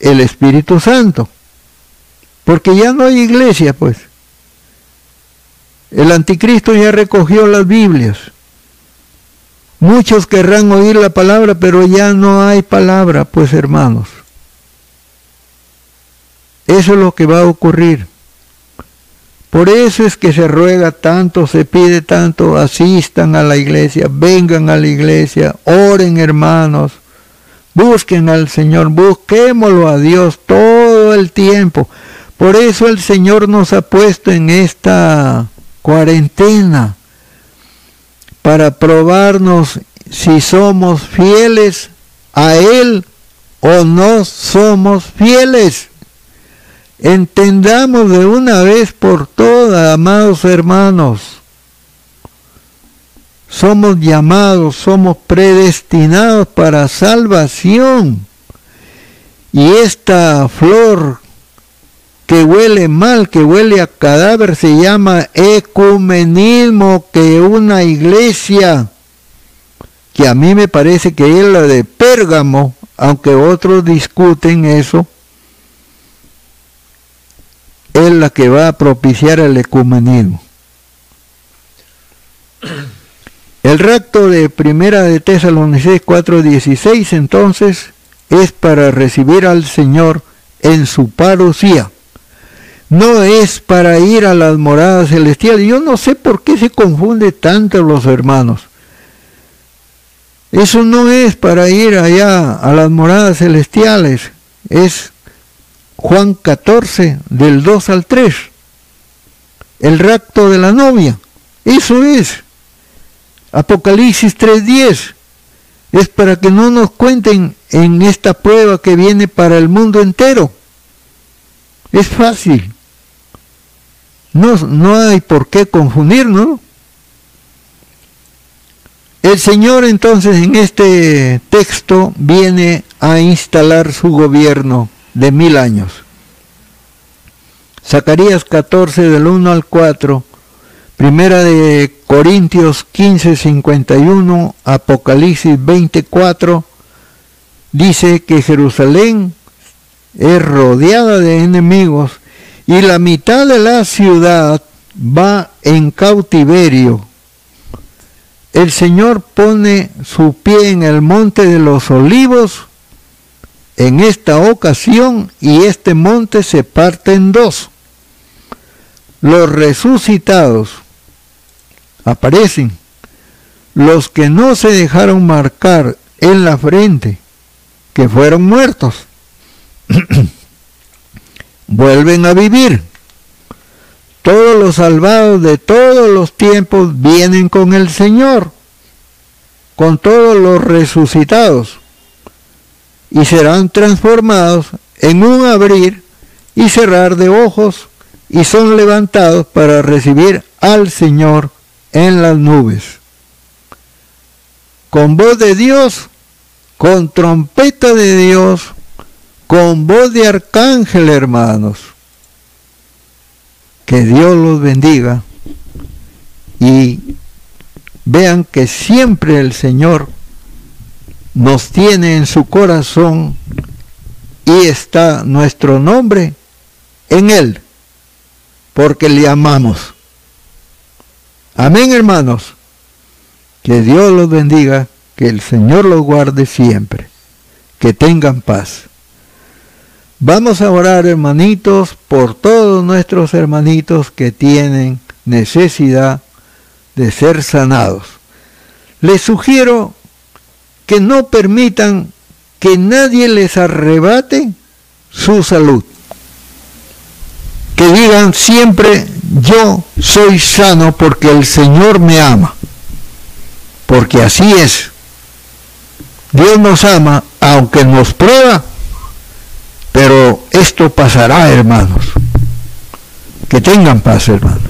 el Espíritu Santo, porque ya no hay iglesia, pues. El anticristo ya recogió las Biblias. Muchos querrán oír la palabra, pero ya no hay palabra, pues hermanos. Eso es lo que va a ocurrir. Por eso es que se ruega tanto, se pide tanto, asistan a la iglesia, vengan a la iglesia, oren hermanos, busquen al Señor, busquémoslo a Dios todo el tiempo. Por eso el Señor nos ha puesto en esta cuarentena para probarnos si somos fieles a Él o no somos fieles. Entendamos de una vez por todas, amados hermanos. Somos llamados, somos predestinados para salvación. Y esta flor que huele mal, que huele a cadáver, se llama ecumenismo, que una iglesia, que a mí me parece que es la de Pérgamo, aunque otros discuten eso, es la que va a propiciar el ecumenismo. El rapto de primera de Tesalonicenses 4:16 entonces es para recibir al Señor en su parucía. No es para ir a las moradas celestiales. Yo no sé por qué se confunde tanto los hermanos. Eso no es para ir allá a las moradas celestiales. Es Juan 14, del 2 al 3. El rapto de la novia. Eso es. Apocalipsis 3.10. Es para que no nos cuenten en esta prueba que viene para el mundo entero. Es fácil. No, no hay por qué confundirnos. El Señor entonces en este texto viene a instalar su gobierno de mil años. Zacarías 14 del 1 al 4, Primera de Corintios 15, 51, Apocalipsis 24, dice que Jerusalén es rodeada de enemigos y la mitad de la ciudad va en cautiverio. El Señor pone su pie en el monte de los olivos en esta ocasión y este monte se parte en dos. Los resucitados aparecen. Los que no se dejaron marcar en la frente, que fueron muertos, vuelven a vivir. Todos los salvados de todos los tiempos vienen con el Señor, con todos los resucitados y serán transformados en un abrir y cerrar de ojos y son levantados para recibir al Señor en las nubes. Con voz de Dios, con trompeta de Dios, con voz de arcángel, hermanos. Que Dios los bendiga y vean que siempre el Señor nos tiene en su corazón y está nuestro nombre en él, porque le amamos. Amén, hermanos. Que Dios los bendiga, que el Señor los guarde siempre, que tengan paz. Vamos a orar, hermanitos, por todos nuestros hermanitos que tienen necesidad de ser sanados. Les sugiero que no permitan que nadie les arrebate su salud. Que digan siempre, yo soy sano porque el Señor me ama. Porque así es. Dios nos ama aunque nos prueba, pero esto pasará, hermanos. Que tengan paz, hermanos.